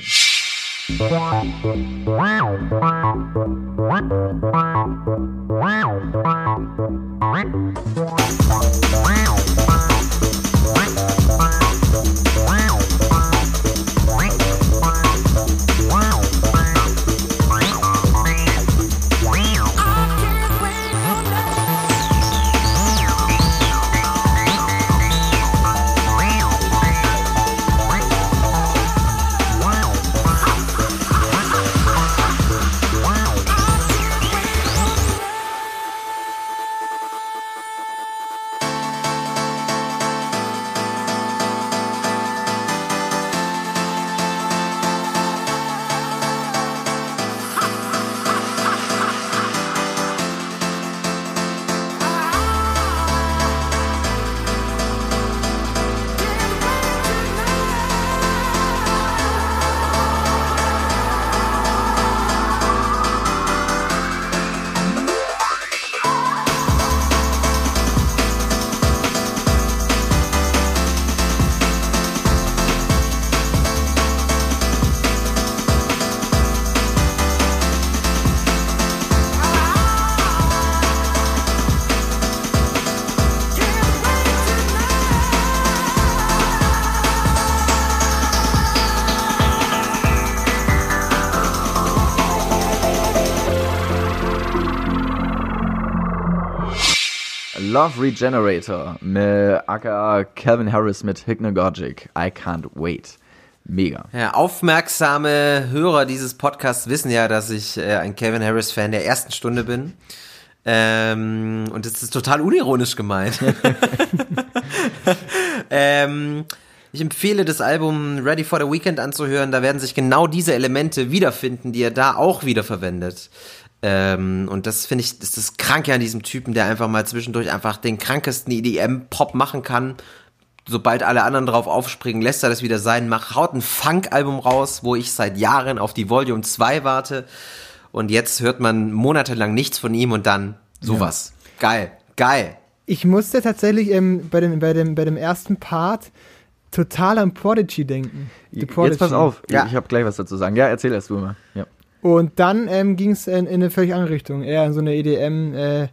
Love Regenerator mit aka Calvin Harris mit Hypnagogic. I can't wait. Mega. ja, aufmerksame Hörer dieses Podcasts wissen ja, dass ich äh, ein Kevin Harris-Fan der ersten Stunde bin. Ähm, und das ist total unironisch gemeint. ähm, ich empfehle das Album Ready for the Weekend anzuhören. Da werden sich genau diese Elemente wiederfinden, die er da auch wiederverwendet. Ähm, und das finde ich, ist das Kranke an diesem Typen, der einfach mal zwischendurch einfach den krankesten EDM-Pop machen kann. Sobald alle anderen drauf aufspringen, lässt er das wieder sein, macht, haut ein Funk-Album raus, wo ich seit Jahren auf die Volume 2 warte. Und jetzt hört man monatelang nichts von ihm und dann sowas. Geil, geil. Ich musste tatsächlich ähm, bei, dem, bei, dem, bei dem ersten Part total an Prodigy denken. Prodigy. Jetzt pass auf, Ja. ich habe gleich was dazu sagen. Ja, erzähl erst du mal. Ja. Und dann ähm, ging es in, in eine völlig andere Richtung. Eher in so eine EDM, äh,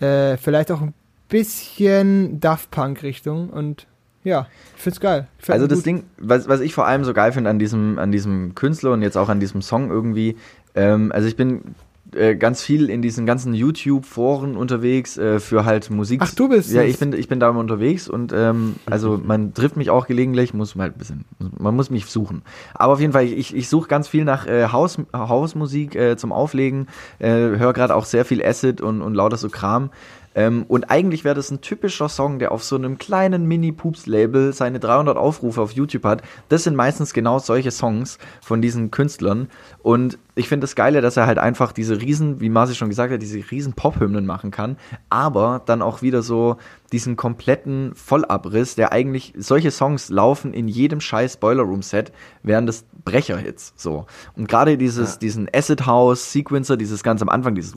äh, vielleicht auch ein bisschen Daft Punk Richtung. Und ja, ich find's geil. Ich find Also das gut. Ding, was, was ich vor allem so geil finde an diesem, an diesem Künstler und jetzt auch an diesem Song irgendwie, ähm, also ich bin äh, ganz viel in diesen ganzen YouTube-Foren unterwegs äh, für halt Musik. Ach, du bist Ja, ich bin, ich bin da immer unterwegs und ähm, also man trifft mich auch gelegentlich, muss man halt ein bisschen, man muss mich suchen. Aber auf jeden Fall, ich, ich suche ganz viel nach äh, Haus, Hausmusik äh, zum Auflegen, äh, höre gerade auch sehr viel Acid und, und lauter so Kram. Ähm, und eigentlich wäre das ein typischer Song, der auf so einem kleinen Mini-Pups-Label seine 300 Aufrufe auf YouTube hat. Das sind meistens genau solche Songs von diesen Künstlern. Und ich finde das Geile, dass er halt einfach diese riesen, wie Marci schon gesagt hat, diese riesen Pop-Hymnen machen kann, aber dann auch wieder so diesen kompletten Vollabriss, der eigentlich, solche Songs laufen in jedem scheiß Boiler Room Set, wären das Brecherhits, so. Und gerade dieses, diesen Acid House Sequencer, dieses ganz am Anfang, dieses,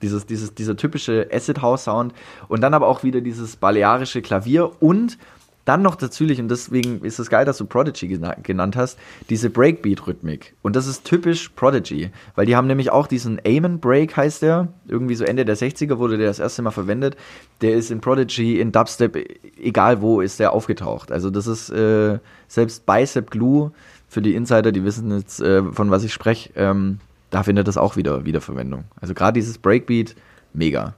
dieses, dieses, dieser typische Acid House Sound und dann aber auch wieder dieses balearische Klavier und dann noch natürlich, und deswegen ist es geil, dass du Prodigy gena- genannt hast, diese Breakbeat-Rhythmik. Und das ist typisch Prodigy, weil die haben nämlich auch diesen Amen Break, heißt der. Irgendwie so Ende der 60er wurde der das erste Mal verwendet. Der ist in Prodigy, in Dubstep, egal wo, ist der aufgetaucht. Also das ist äh, selbst Bicep Glue, für die Insider, die wissen jetzt, äh, von was ich spreche, ähm, da findet das auch wieder Wiederverwendung. Also gerade dieses Breakbeat, mega.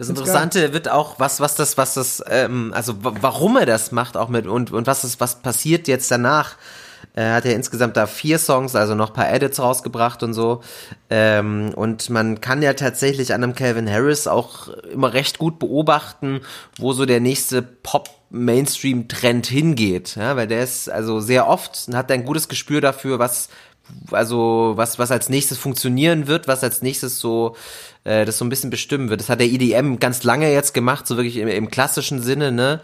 Das Interessante wird auch, was, was das, was das, ähm, also wa- warum er das macht auch mit und, und was ist, was passiert jetzt danach. Er hat ja insgesamt da vier Songs, also noch ein paar Edits rausgebracht und so. Ähm, und man kann ja tatsächlich an einem Calvin Harris auch immer recht gut beobachten, wo so der nächste Pop-Mainstream-Trend hingeht. Ja, weil der ist also sehr oft, hat ein gutes Gespür dafür, was also was, was als nächstes funktionieren wird, was als nächstes so äh, das so ein bisschen bestimmen wird. Das hat der EDM ganz lange jetzt gemacht, so wirklich im, im klassischen Sinne, ne?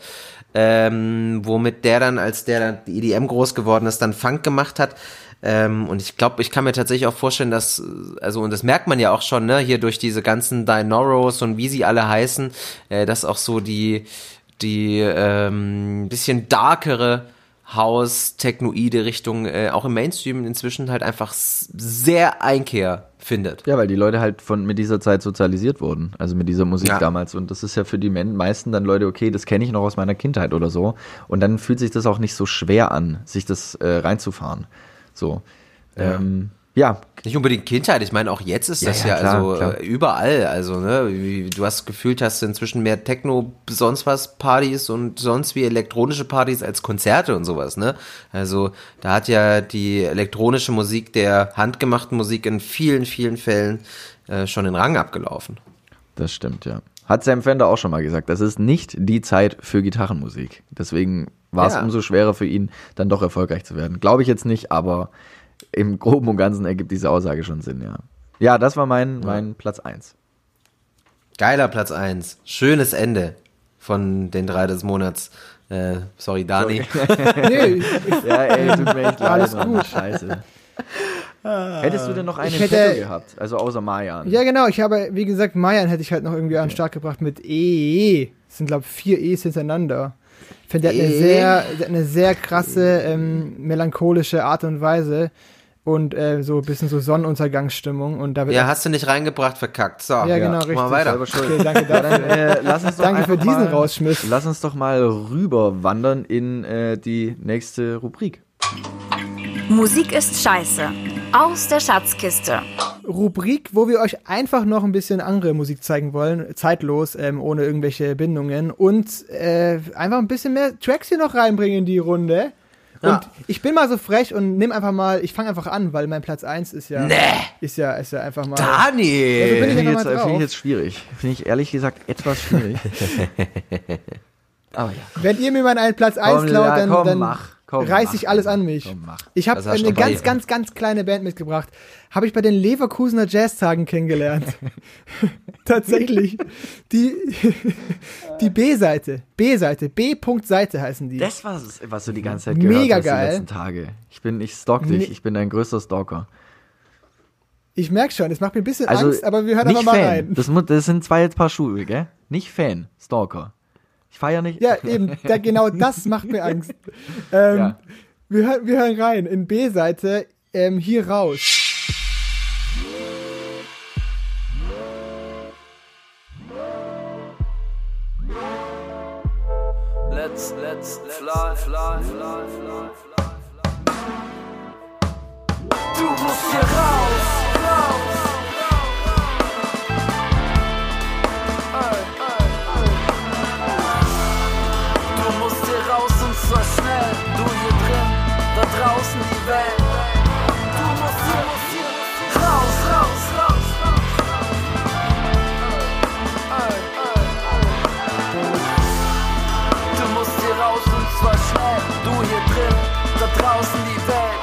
Ähm, womit der dann, als der dann die EDM groß geworden ist, dann Funk gemacht hat. Ähm, und ich glaube, ich kann mir tatsächlich auch vorstellen, dass, also, und das merkt man ja auch schon, ne, hier durch diese ganzen Dinoros und wie sie alle heißen, äh, dass auch so die, die ähm, bisschen darkere House, Technoide Richtung äh, auch im Mainstream inzwischen halt einfach sehr Einkehr findet. Ja, weil die Leute halt von mit dieser Zeit sozialisiert wurden, also mit dieser Musik Ja. damals. Und das ist ja für die meisten dann Leute, okay, das kenne ich noch aus meiner Kindheit oder so. Und dann fühlt sich das auch nicht so schwer an, sich das äh, reinzufahren. So. Ja. Ähm, ja, Nicht unbedingt Kindheit, ich meine auch jetzt ist Ja, das ja, ja, klar, also klar. äh, überall, also ne, wie, du hast gefühlt, hast du inzwischen mehr Techno sonst was Partys und sonst wie elektronische Partys als Konzerte und sowas, ne? Also da hat ja die elektronische Musik der handgemachten Musik in vielen vielen Fällen äh, schon den Rang abgelaufen. das stimmt, ja. Hat Sam Fender auch schon mal gesagt, das ist nicht die Zeit für Gitarrenmusik. Deswegen war es Ja. umso schwerer für ihn, dann doch erfolgreich zu werden. Glaube ich jetzt nicht, aber im Groben und Ganzen ergibt diese Aussage schon Sinn, ja. Ja, das war mein, mein Platz 1. Geiler Platz eins, schönes Ende von den drei des Monats. Äh, sorry, Dani. Nee, Ja, ey, tut mir echt leid. Alles Mann. gut. Scheiße. Hättest du denn noch im hätte- gehabt? Also außer Mayan. Ja, genau. Ich habe, wie gesagt, Mayan hätte ich halt noch irgendwie an den Start gebracht mit E. Es sind, glaube ich, vier E's hintereinander. Ich finde, der hat eine E. sehr, der hat eine sehr krasse, ähm, melancholische Art und Weise und äh, so ein bisschen so Sonnenuntergangsstimmung. Und da wird Ja, hast du nicht reingebracht, verkackt. So, ja, genau, ja. richtig. mal weiter. Okay, danke dafür. äh, lass uns doch Danke für diesen mal, Rausschmiss. Lass uns doch mal rüber wandern in äh, die nächste Rubrik. Musik ist scheiße. Aus der Schatzkiste. Rubrik, wo wir euch einfach noch ein bisschen andere Musik zeigen wollen, zeitlos, ähm, ohne irgendwelche Bindungen und äh, einfach ein bisschen mehr Tracks hier noch reinbringen in die Runde. Und Ja. ich bin mal so frech und nimm einfach mal, ich fange einfach an, weil mein Platz 1 ist ja, Nee. ist ja, ist ja einfach mal. Dani! bin ich Finde ich, mal finde ich jetzt schwierig. Finde ich ehrlich gesagt etwas schwierig. Aber ja. Wenn ihr mir meinen Platz 1 Komm, klaut, ja, dann, komm, dann mach. Komm, reiß mach, ich alles an mich. Komm, mach. Ich habe du eine ganz, ganz, ganz kleine Band mitgebracht. Habe ich bei den Leverkusener Jazztagen kennengelernt. Tatsächlich. Die, die B-Seite. B-Seite. B-Punkt-Seite heißen die. Das war es, was du die ganze Zeit Mega gehört hast geil. die letzten Tage. Ich bin, ich stalk dich. Ich bin dein größter Stalker. Ich merke schon, es macht mir ein bisschen Also, Angst, aber wir hören einfach mal Fan. rein. Das, das sind zwei Paar Schuhe, gell? Nicht Fan, Stalker. Ich feiere nicht. Ja, eben, da, genau das macht mir Angst. Ähm, Ja. wir, hören- wir hören rein in B-Seite, ähm, hier raus. Let's, let's fly, fly, fly, fly, fly, fly. Du musst hier raus. Drin, da draußen die Welt.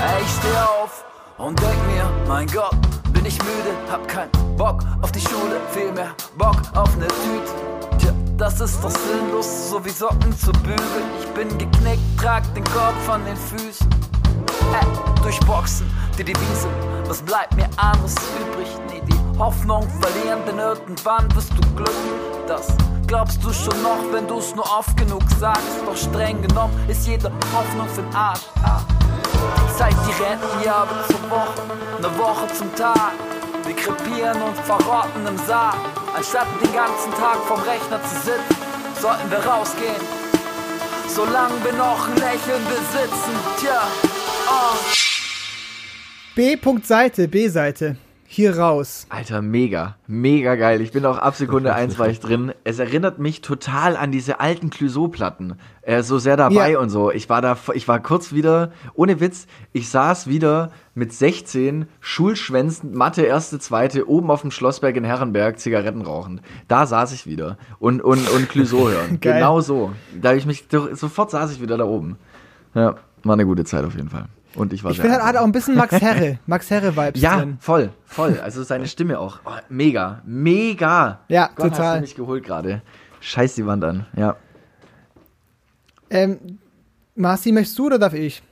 Ey, ich steh auf und denk mir, mein Gott, bin ich müde, hab keinen Bock auf die Schule, viel mehr Bock auf ne Tüte. Tja, das ist doch sinnlos, so wie Socken zu bügeln. Ich bin geknickt, trag den Kopf an den Füßen. Äh, durchboxen, die Devise, was bleibt mir anderes übrig? Nee, die Hoffnung verlieren, denn irgendwann wirst du glücklich. Das glaubst du schon noch, wenn du's nur oft genug sagst. Doch streng genommen ist jede Hoffnung Arsch. Ah. Die Zeit, die rennt Jahre zur Woche, ne Woche zum Tag. Wir krepieren und verrotten im Sarg. Anstatt den ganzen Tag vom Rechner zu sitzen, sollten wir rausgehen. Solange wir noch ein Lächeln besitzen, tja, oh. B-Seite, B-Seite. Hier raus. Alter, mega. Mega geil. Ich bin auch ab Sekunde 1 war ich drin. Es erinnert mich total an diese alten Clouseau-Platten. Äh, so sehr dabei Ja. und so. Ich war da, ich war kurz wieder, ohne Witz, ich saß wieder mit 16, schulschwänzend, Mathe, erste, zweite, oben auf dem Schlossberg in Herrenberg, Zigaretten rauchend. Da saß ich wieder. Und, und, und Clouseau hören. Geil. genau so. Da habe ich mich, sofort saß ich wieder da oben. Ja, war eine gute Zeit auf jeden Fall. Und ich war Ich sehr finde, hat einsam. auch ein bisschen Max Herre, Max Herre-Vibes Ja, drin. voll, voll. Also seine Stimme auch. Oh, mega, mega. Ja, Gott, hast total. du mich geholt gerade. Scheiß die Wand an. Ja. Ähm, Marci, möchtest du oder darf ich?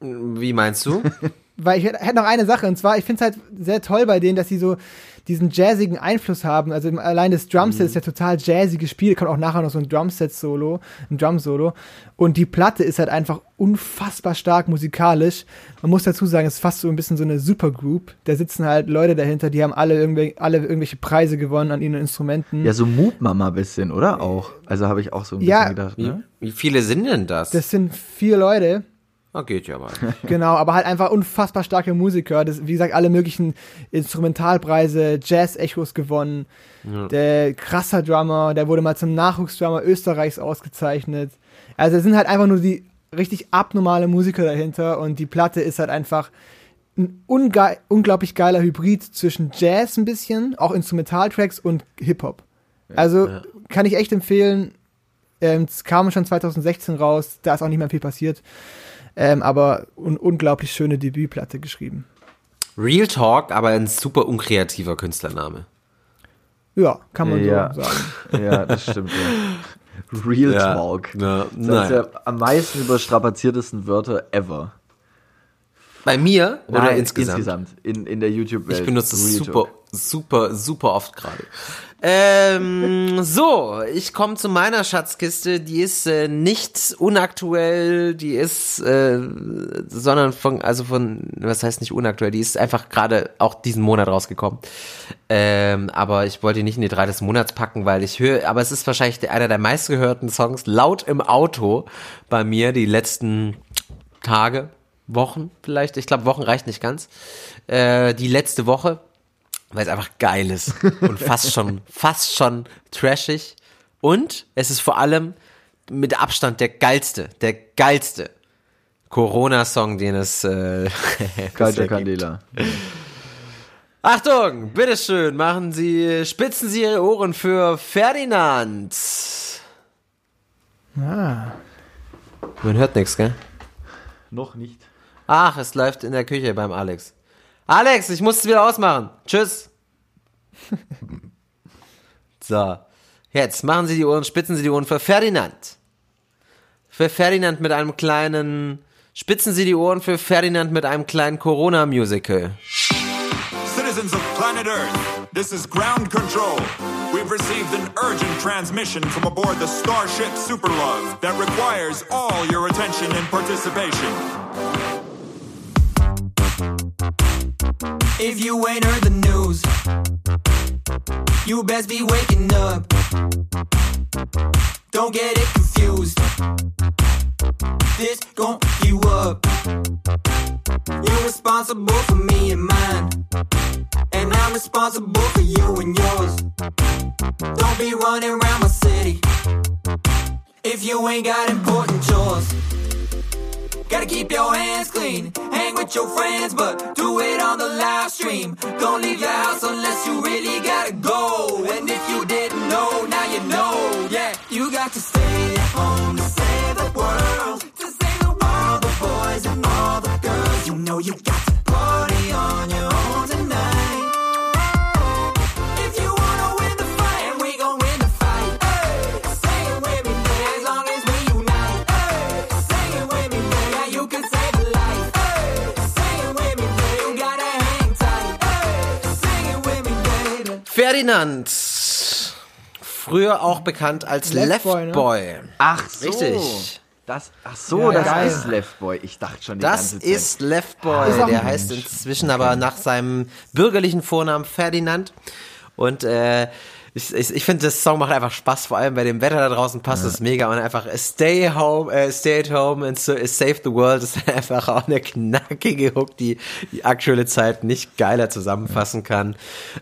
Wie meinst du? Weil ich hätte noch eine Sache, und zwar, ich finde es halt sehr toll bei denen, dass sie so diesen jazzigen Einfluss haben. Also allein das Drumset ist ja total jazzig gespielt, kommt auch nachher noch so ein Drumset-Solo, ein Drum-Solo. Und die Platte ist halt einfach unfassbar stark musikalisch. Man muss dazu sagen, es ist fast so ein bisschen so eine Supergroup. Da sitzen halt Leute dahinter, die haben alle, irgendwel alle irgendwelche Preise gewonnen an ihren Instrumenten. Ja, so Moop Mama bisschen, oder? Auch. Also habe ich auch so ein Ja. bisschen gedacht. Wie, Ne? wie viele sind denn das? Das sind vier Leute. Ah, geht ja mal. Genau, aber halt einfach unfassbar starke Musiker. Das, wie gesagt, alle möglichen Instrumentalpreise, Jazz-Echos gewonnen. Der krasser Drummer, der wurde mal zum Nachwuchsdrummer Österreichs ausgezeichnet. Also es sind halt einfach nur die richtig abnormale Musiker dahinter und die Platte ist halt einfach ein unge unglaublich geiler Hybrid zwischen Jazz ein bisschen, auch Instrumentaltracks und Hip-Hop. Also kann ich echt empfehlen. Ähm, Es kam schon 2016 raus, da ist auch nicht mehr viel passiert. Ähm, aber un unglaublich schöne Debütplatte geschrieben. Real Talk, aber ein super unkreativer Künstlername. Ja, kann man Ja. so sagen. Ja, das stimmt. Ja. Real Ja. Talk. Ja, Das naja. sind der am meisten überstrapaziertesten Wörter ever. Bei mir oder Nein, insgesamt? insgesamt. In, in der YouTube-Welt. Ich benutze es Real super, Talk. super, super oft gerade. Ähm, so, ich komme zu meiner Schatzkiste. Die ist äh, nicht unaktuell, die ist, äh, sondern von, also von, was heißt nicht unaktuell, die ist einfach gerade auch diesen Monat rausgekommen. Ähm, aber ich wollte die nicht in die drei des Monats packen, weil ich höre, aber es ist wahrscheinlich einer der meistgehörten Songs laut im Auto bei mir die letzten Tage, Wochen vielleicht. Ich glaube, Wochen reicht nicht ganz. Äh, die letzte Woche, weil es einfach geil ist und fast schon, fast schon trashig. Und es ist vor allem mit Abstand der geilste, der geilste Corona-Song, den es äh, Kalter. Candela. Achtung, bitteschön, machen Sie, spitzen Sie Ihre Ohren für Ferdinand. Ah. Man hört nichts, gell? Noch nicht. Ach, es läuft in der Küche beim Alex. Alex, ich muss es wieder ausmachen. Tschüss. so. Jetzt machen Sie die Ohren, spitzen Sie die Ohren für Ferdinand. Für Ferdinand mit einem kleinen, spitzen Sie die Ohren für Ferdinand mit einem kleinen Corona-Musical. Citizens of planet Earth, this is ground control. We've received an urgent transmission from aboard the Starship Superlove that requires all your attention and participation. If you ain't heard the news, you best be waking up. Don't get it confused. This gon' you up. You're responsible for me and mine. And I'm responsible for you and yours. Don't be running around my city if you ain't got important chores. Gotta keep your hands clean, hang with your friends, but do it on the live stream. Don't leave your house unless you really gotta Ferdinand. Früher auch bekannt als Left Left Boy, Boy. ne? Ach so. Richtig. Das, ach so, Ja, das geil. ist Left Boy. Ich dachte schon die Das ganze Zeit. ist Left Boy. Ist Der heißt inzwischen aber nach seinem bürgerlichen Vornamen Ferdinand. Und äh, ich, ich, ich finde, das Song macht einfach Spaß, vor allem bei dem Wetter da draußen passt es mega und einfach Stay home, äh, stay at home and so, save the world ist einfach auch eine knackige Hook, die die aktuelle Zeit nicht geiler zusammenfassen kann.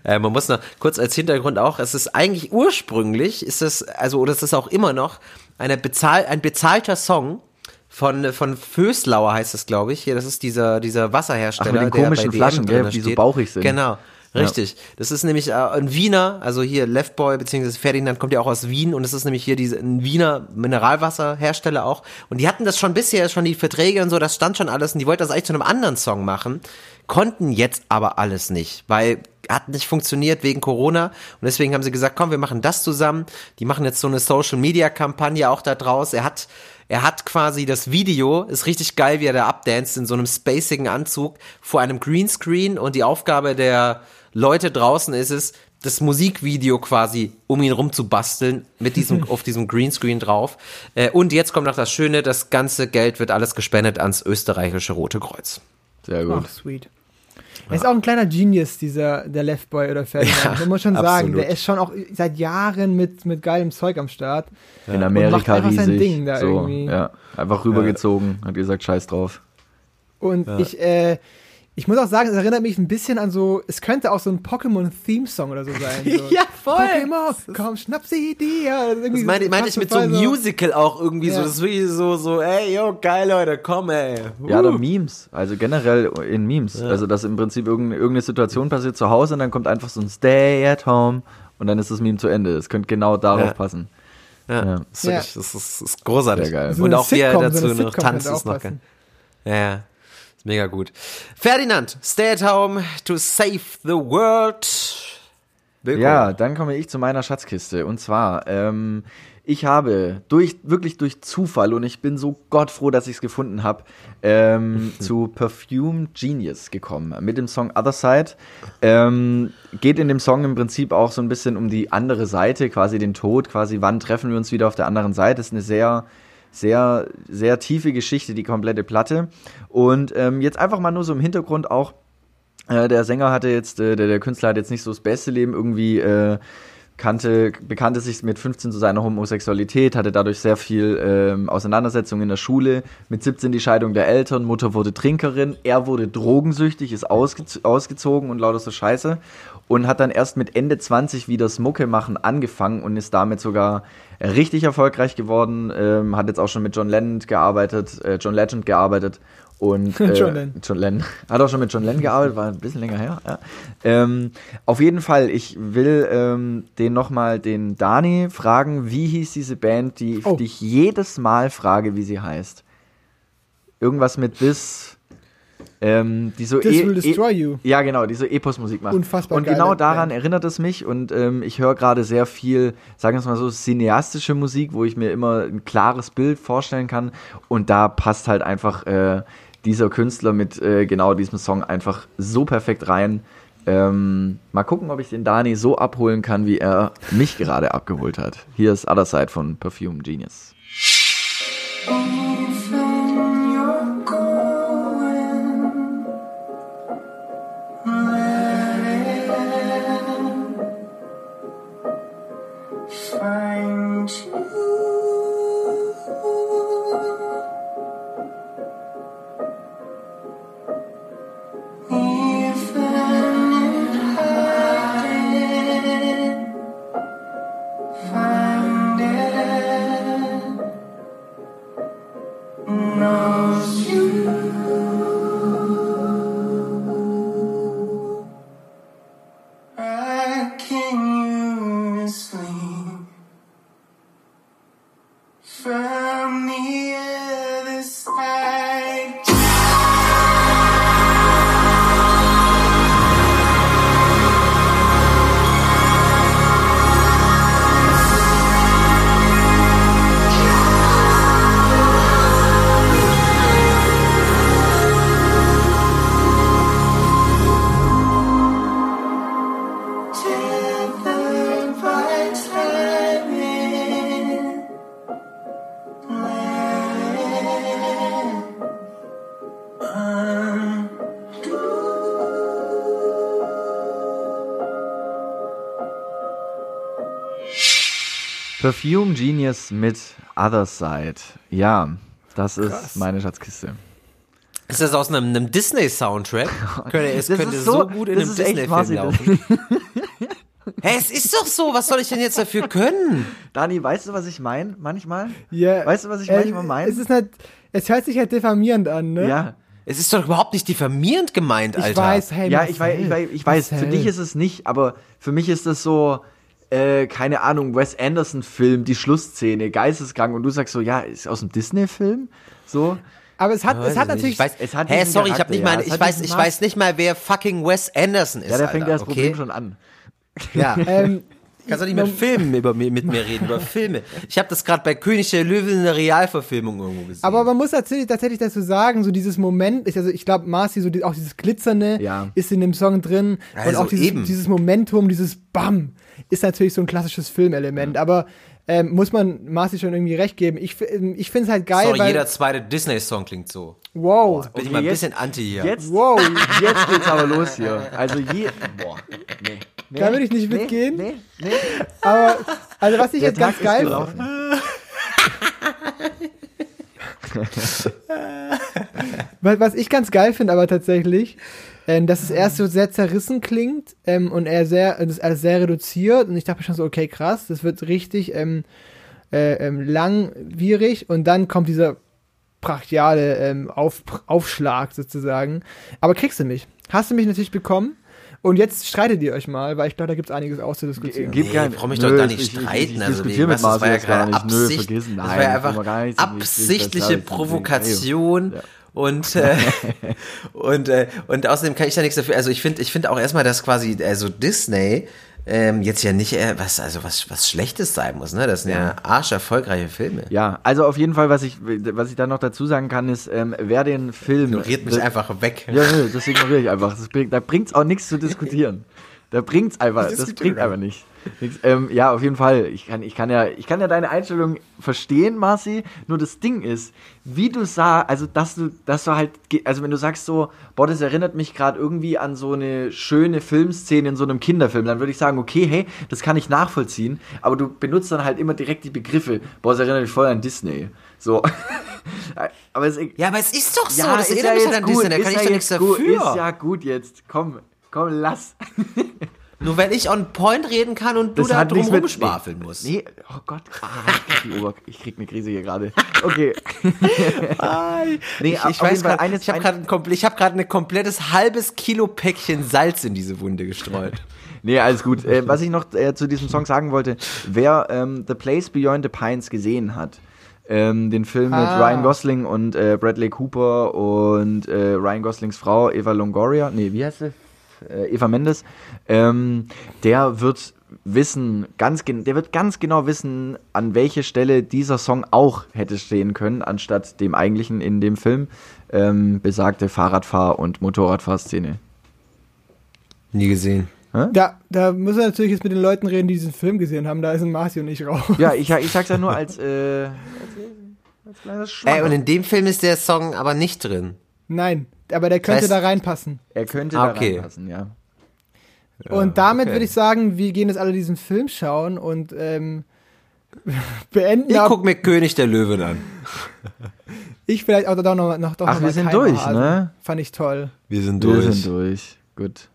Äh, man muss noch kurz als Hintergrund auch, es ist eigentlich ursprünglich, ist es, also oder es ist auch immer noch eine bezahl, ein bezahlter Song von, von Föslauer heißt es, glaube ich. Hier, das ist dieser, dieser Wasserhersteller. Ach, mit den der komischen bei DM Flaschen, gell, die so bauchig sind. Genau. Ja. Richtig. Das ist nämlich äh, ein Wiener, also hier Left Boy beziehungsweise Ferdinand kommt ja auch aus Wien und es ist nämlich hier diese ein Wiener Mineralwasserhersteller auch und die hatten das schon bisher schon die Verträge und so, das stand schon alles und die wollten das eigentlich zu einem anderen Song machen, konnten jetzt aber alles nicht, weil hat nicht funktioniert wegen Corona und deswegen haben sie gesagt, komm, wir machen das zusammen. Die machen jetzt so eine Social Media Kampagne auch da draus. Er hat er hat quasi das Video, ist richtig geil, wie er da abdanzt in so einem spacigen Anzug vor einem Greenscreen und die Aufgabe der Leute draußen ist es, das Musikvideo quasi um ihn rum zu basteln mit diesem auf diesem Greenscreen drauf. Äh, und jetzt kommt noch das Schöne, das ganze Geld wird alles gespendet ans österreichische Rote Kreuz. Sehr gut. Ach, sweet. Er ist auch ein kleiner Genius, dieser, der Left Boy oder Ferdinand. Ja, Man muss schon sagen, absolut. der ist schon auch seit Jahren mit, mit geilem Zeug am Start. In Und Amerika macht einfach sein riesig. Ding da so, irgendwie. ja, einfach rübergezogen, hat gesagt, scheiß drauf. Und ich, äh, ich muss auch sagen, es erinnert mich ein bisschen an so, es könnte auch so ein Pokémon-Theme-Song oder so sein. So. Ja, voll. Pokémon, komm, schnapp sie dir. Das meine, so meine ich mit so einem Musical auch irgendwie so. Ja. Das ist wirklich so, so, ey, yo, geil, Leute, komm, ey. Ja, Uh. oder Memes. Also generell in Memes. Also, dass im Prinzip irgendeine, Situation passiert zu Hause und dann kommt einfach so ein Stay at home und dann ist das Meme zu Ende. Es könnte genau darauf Ja. passen. Ja, Ja. Das, ist wirklich, das, ist, das ist großartig. Sehr geil. So Und auch wie er Sitcom, so dazu eine noch tanzt, ist noch geil. Ja, ja. Mega gut. Ferdinand, stay at home to save the world. Wilko. Ja, dann komme ich zu meiner Schatzkiste. Und zwar, ähm, ich habe durch, wirklich durch Zufall, und ich bin so gottfroh, dass ich es gefunden habe, ähm, zu Perfume Genius gekommen. Mit dem Song Other Side. Ähm, geht in dem Song im Prinzip auch so ein bisschen um die andere Seite, quasi den Tod, quasi wann treffen wir uns wieder auf der anderen Seite. Ist eine sehr sehr, sehr tiefe Geschichte, die komplette Platte. Und ähm, jetzt einfach mal nur so im Hintergrund auch, äh, der Sänger hatte jetzt, äh, der, der Künstler hat jetzt nicht so das beste Leben irgendwie, äh, kannte, bekannte sich mit 15 zu seiner Homosexualität, hatte dadurch sehr viel ähm, Auseinandersetzung in der Schule. Mit 17 die Scheidung der Eltern, Mutter wurde Trinkerin, er wurde drogensüchtig, ist ausge ausgezogen und lauter so Scheiße und hat dann erst mit Ende 20 wieder das Mucke machen angefangen und ist damit sogar richtig erfolgreich geworden. Ähm, hat jetzt auch schon mit John Lennon gearbeitet, äh, John Legend gearbeitet und äh, John Lennon. John Lennon. Hat auch schon mit John Lennon gearbeitet, war ein bisschen länger her. Ja. Ähm, auf jeden Fall, ich will ähm, den nochmal den Dani fragen, wie hieß diese Band, die, Oh. die ich jedes Mal frage, wie sie heißt. Irgendwas mit This. Ähm, die so This e- will destroy e you. Ja, genau, die so Epos-Musik macht. Unfassbar Und genau daran Band. erinnert es mich und ähm, ich höre gerade sehr viel, sagen wir es mal so, cineastische Musik, wo ich mir immer ein klares Bild vorstellen kann und da passt halt einfach äh, dieser Künstler mit äh, genau diesem Song einfach so perfekt rein. Ähm, mal gucken, ob ich den Dani so abholen kann, wie er mich gerade abgeholt hat. Hier ist Other Side von Perfume Genius. Perfume Genius mit Other Side. Ja, das ist meine Schatzkiste. Ist das aus einem, einem Disney-Soundtrack? Könnte, es Das könnte ist so, so- gut in das einem ist echt Disney-Film laufen. Hä, es ist doch so. Was soll ich denn jetzt dafür können? Dani, weißt du, was ich meine? Manchmal? Ja, Weißt du, was ich äh, manchmal meine? Es ist halt, es hört sich halt diffamierend an, ne? Ja. Es ist doch überhaupt nicht diffamierend gemeint, Ich Alter. weiß, hey, Ja, ich weiß, ich weiß, ich weiß für dich ist es nicht, aber für mich ist das so, äh, keine Ahnung, Wes Anderson-Film, die Schlussszene, geisteskrank und du sagst so, ja, ist aus einem Disney-Film? So. Aber es hat, es hat ich nicht. natürlich, Ich weiß, es hat hä, diesen sorry, ich Charakter, habe nicht ja, mal, es ich weiß, ich weiß nicht mal, wer fucking Wes Anderson ist. Ja, da fängt Alter, das okay? Problem schon an. Ja. ähm, Kannst du nicht mit Filmen über, mi- mit mir reden, über Filme. Ich habe das gerade bei König der Löwen eine Realverfilmung irgendwo gesehen. aber man muss tatsächlich, tatsächlich dazu sagen, so dieses Moment, ist, also ich glaube, Marci, so die, auch dieses Glitzernde Ja. ist in dem Song drin und Also auch dieses, eben. dieses Momentum, dieses Bam, ist natürlich so ein klassisches Filmelement. Aber ähm, muss man Marci schon irgendwie recht geben. Ich, ähm, ich finde es halt geil, Sorry, weil, jeder zweite Disney-Song klingt so. wow, Bin ich Okay, mal ein jetzt- bisschen anti hier. Jetzt, wow, jetzt geht's aber los hier. Also je, boah, nee. nee da würde ich nicht nee, mitgehen. Nee, nee. Aber, also was ich Der jetzt ganz Tag ist geil. Was, was ich ganz geil finde, aber tatsächlich, ähm, dass es erst so sehr zerrissen klingt ähm, und er sehr, das ist alles sehr reduziert und ich dachte mir schon so, okay, krass, das wird richtig ähm, äh, ähm, langwierig und dann kommt dieser brachiale ähm, Auf, Aufschlag sozusagen. Aber kriegst du mich? Hast du mich natürlich bekommen und jetzt streitet ihr euch mal, weil ich glaube, da gibt es einiges auszudiskutieren. Gib Nee, kein- brauch mich doch gar ich- nicht ich- ich- streiten. ich also was, das war ja gerade nicht. Nö, Absicht. vergessen. das Nein, war ja das einfach. Das absichtliche das ist- Provokation. Ja. Und, äh, und, äh, und außerdem kann ich da nichts dafür. Also ich finde ich finde auch erstmal, dass quasi also Disney ähm, jetzt ja nicht äh, was also was was Schlechtes sein muss, ne? Das sind ja, arsch erfolgreiche Filme. Ja, also auf jeden Fall, was ich, was ich da noch dazu sagen kann, ist, ähm, wer den Film. Ignoriert mich das- einfach weg. Ja, nö, das ignoriere ich einfach. Das bringt, da bringt's auch nichts zu diskutieren. Da bringt's einfach, das bringt einfach nicht. Ähm, ja, auf jeden Fall. Ich kann, ich kann ja, ich kann ja deine Einstellung verstehen, Marci. Nur das Ding ist, wie du sah, also dass du, dass du halt, also wenn du sagst so, boah, das erinnert mich gerade irgendwie an so eine schöne Filmszene in so einem Kinderfilm, dann würde ich sagen, okay, hey, das kann ich nachvollziehen. Aber du benutzt dann halt immer direkt die Begriffe, boah, das erinnert mich voll an Disney. So. aber es, Ja, aber es ist doch so. ja, das ist erinnert ja mich jetzt an gut, Disney. Da kann ich ja doch nichts jetzt gut, dafür. Ist ja gut jetzt. Komm, komm, lass. Nur weil ich on point reden kann und du Das da drum mit- rumschwafeln musst. Nee, oh Gott. Ah, ich, Ober ich krieg eine Krise hier gerade. Okay. nee, ich, ich weiß eines- ich habe gerade ein, kompl- ich hab grad ein komplettes halbes Kilo Päckchen Salz in diese Wunde gestreut. Nee, alles gut. Äh, was ich noch äh, zu diesem Song sagen wollte, wer ähm, The Place Beyond the Pines gesehen hat, ähm, den Film mit Ah. Ryan Gosling und äh, Bradley Cooper und äh, Ryan Goslings Frau Eva Longoria, nee, wie heißt sie? Äh, Eva Mendes, ähm, der wird wissen, ganz der wird ganz genau wissen, an welche Stelle dieser Song auch hätte stehen können, anstatt dem eigentlichen in dem Film ähm, besagte Fahrradfahr- und Motorradfahrszene. Nie gesehen. Da, da müssen wir natürlich jetzt mit den Leuten reden, die diesen Film gesehen haben. Da ist ein Marci und ich raus. Ja, ich, ich sag's ja nur als, äh, als, als kleines Ey, und in dem Film ist der Song aber nicht drin. Nein, aber der könnte heißt- da reinpassen. Er könnte Ah, da okay. reinpassen, ja. und damit okay. würde ich sagen, wir gehen jetzt alle diesen Film schauen und ähm, beenden. Ich guck mir König der Löwen an. ich vielleicht auch doch noch, noch, doch Ach, noch wir mal sind durch, Hasen. ne? Fand ich toll. Wir sind Wir durch. sind durch. Gut.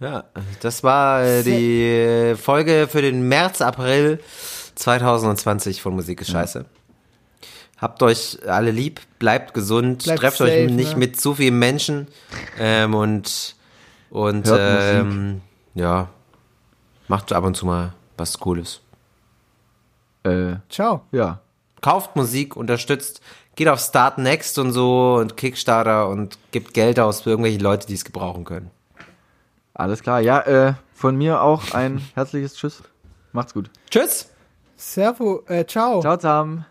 Ja, das war äh, die äh, Folge für den März, April 2020 von Musik ist Scheiße. Habt euch alle lieb, bleibt gesund, Bleibt trefft safe, euch nicht ne? mit zu vielen Menschen ähm, und, und Hört ähm, ja, macht ab und zu mal was Cooles. Äh, Ciao. ja. Kauft Musik, unterstützt, geht auf Start Next und so und Kickstarter und gibt Geld aus für irgendwelche Leute, die es gebrauchen können. Alles klar. Ja, äh, von mir auch ein herzliches Tschüss. Macht's gut. Tschüss! Servo, äh, ciao. Ciao zusammen.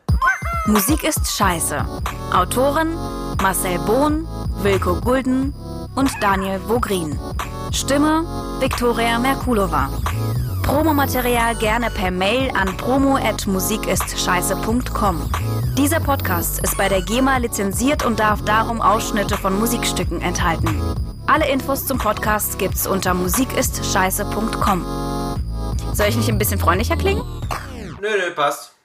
Musik ist scheiße. Autoren Marcel Bohn, Wilko Gulden und Daniel Vogrin. Stimme Viktoria Merkulova. Promomaterial gerne per Mail an promo@musikistscheiße.com. Dieser Podcast ist bei der GEMA lizenziert und darf darum Ausschnitte von Musikstücken enthalten. Alle Infos zum Podcast gibt's unter musikistscheiße.com. Soll ich nicht ein bisschen freundlicher klingen? Nö, nö, passt.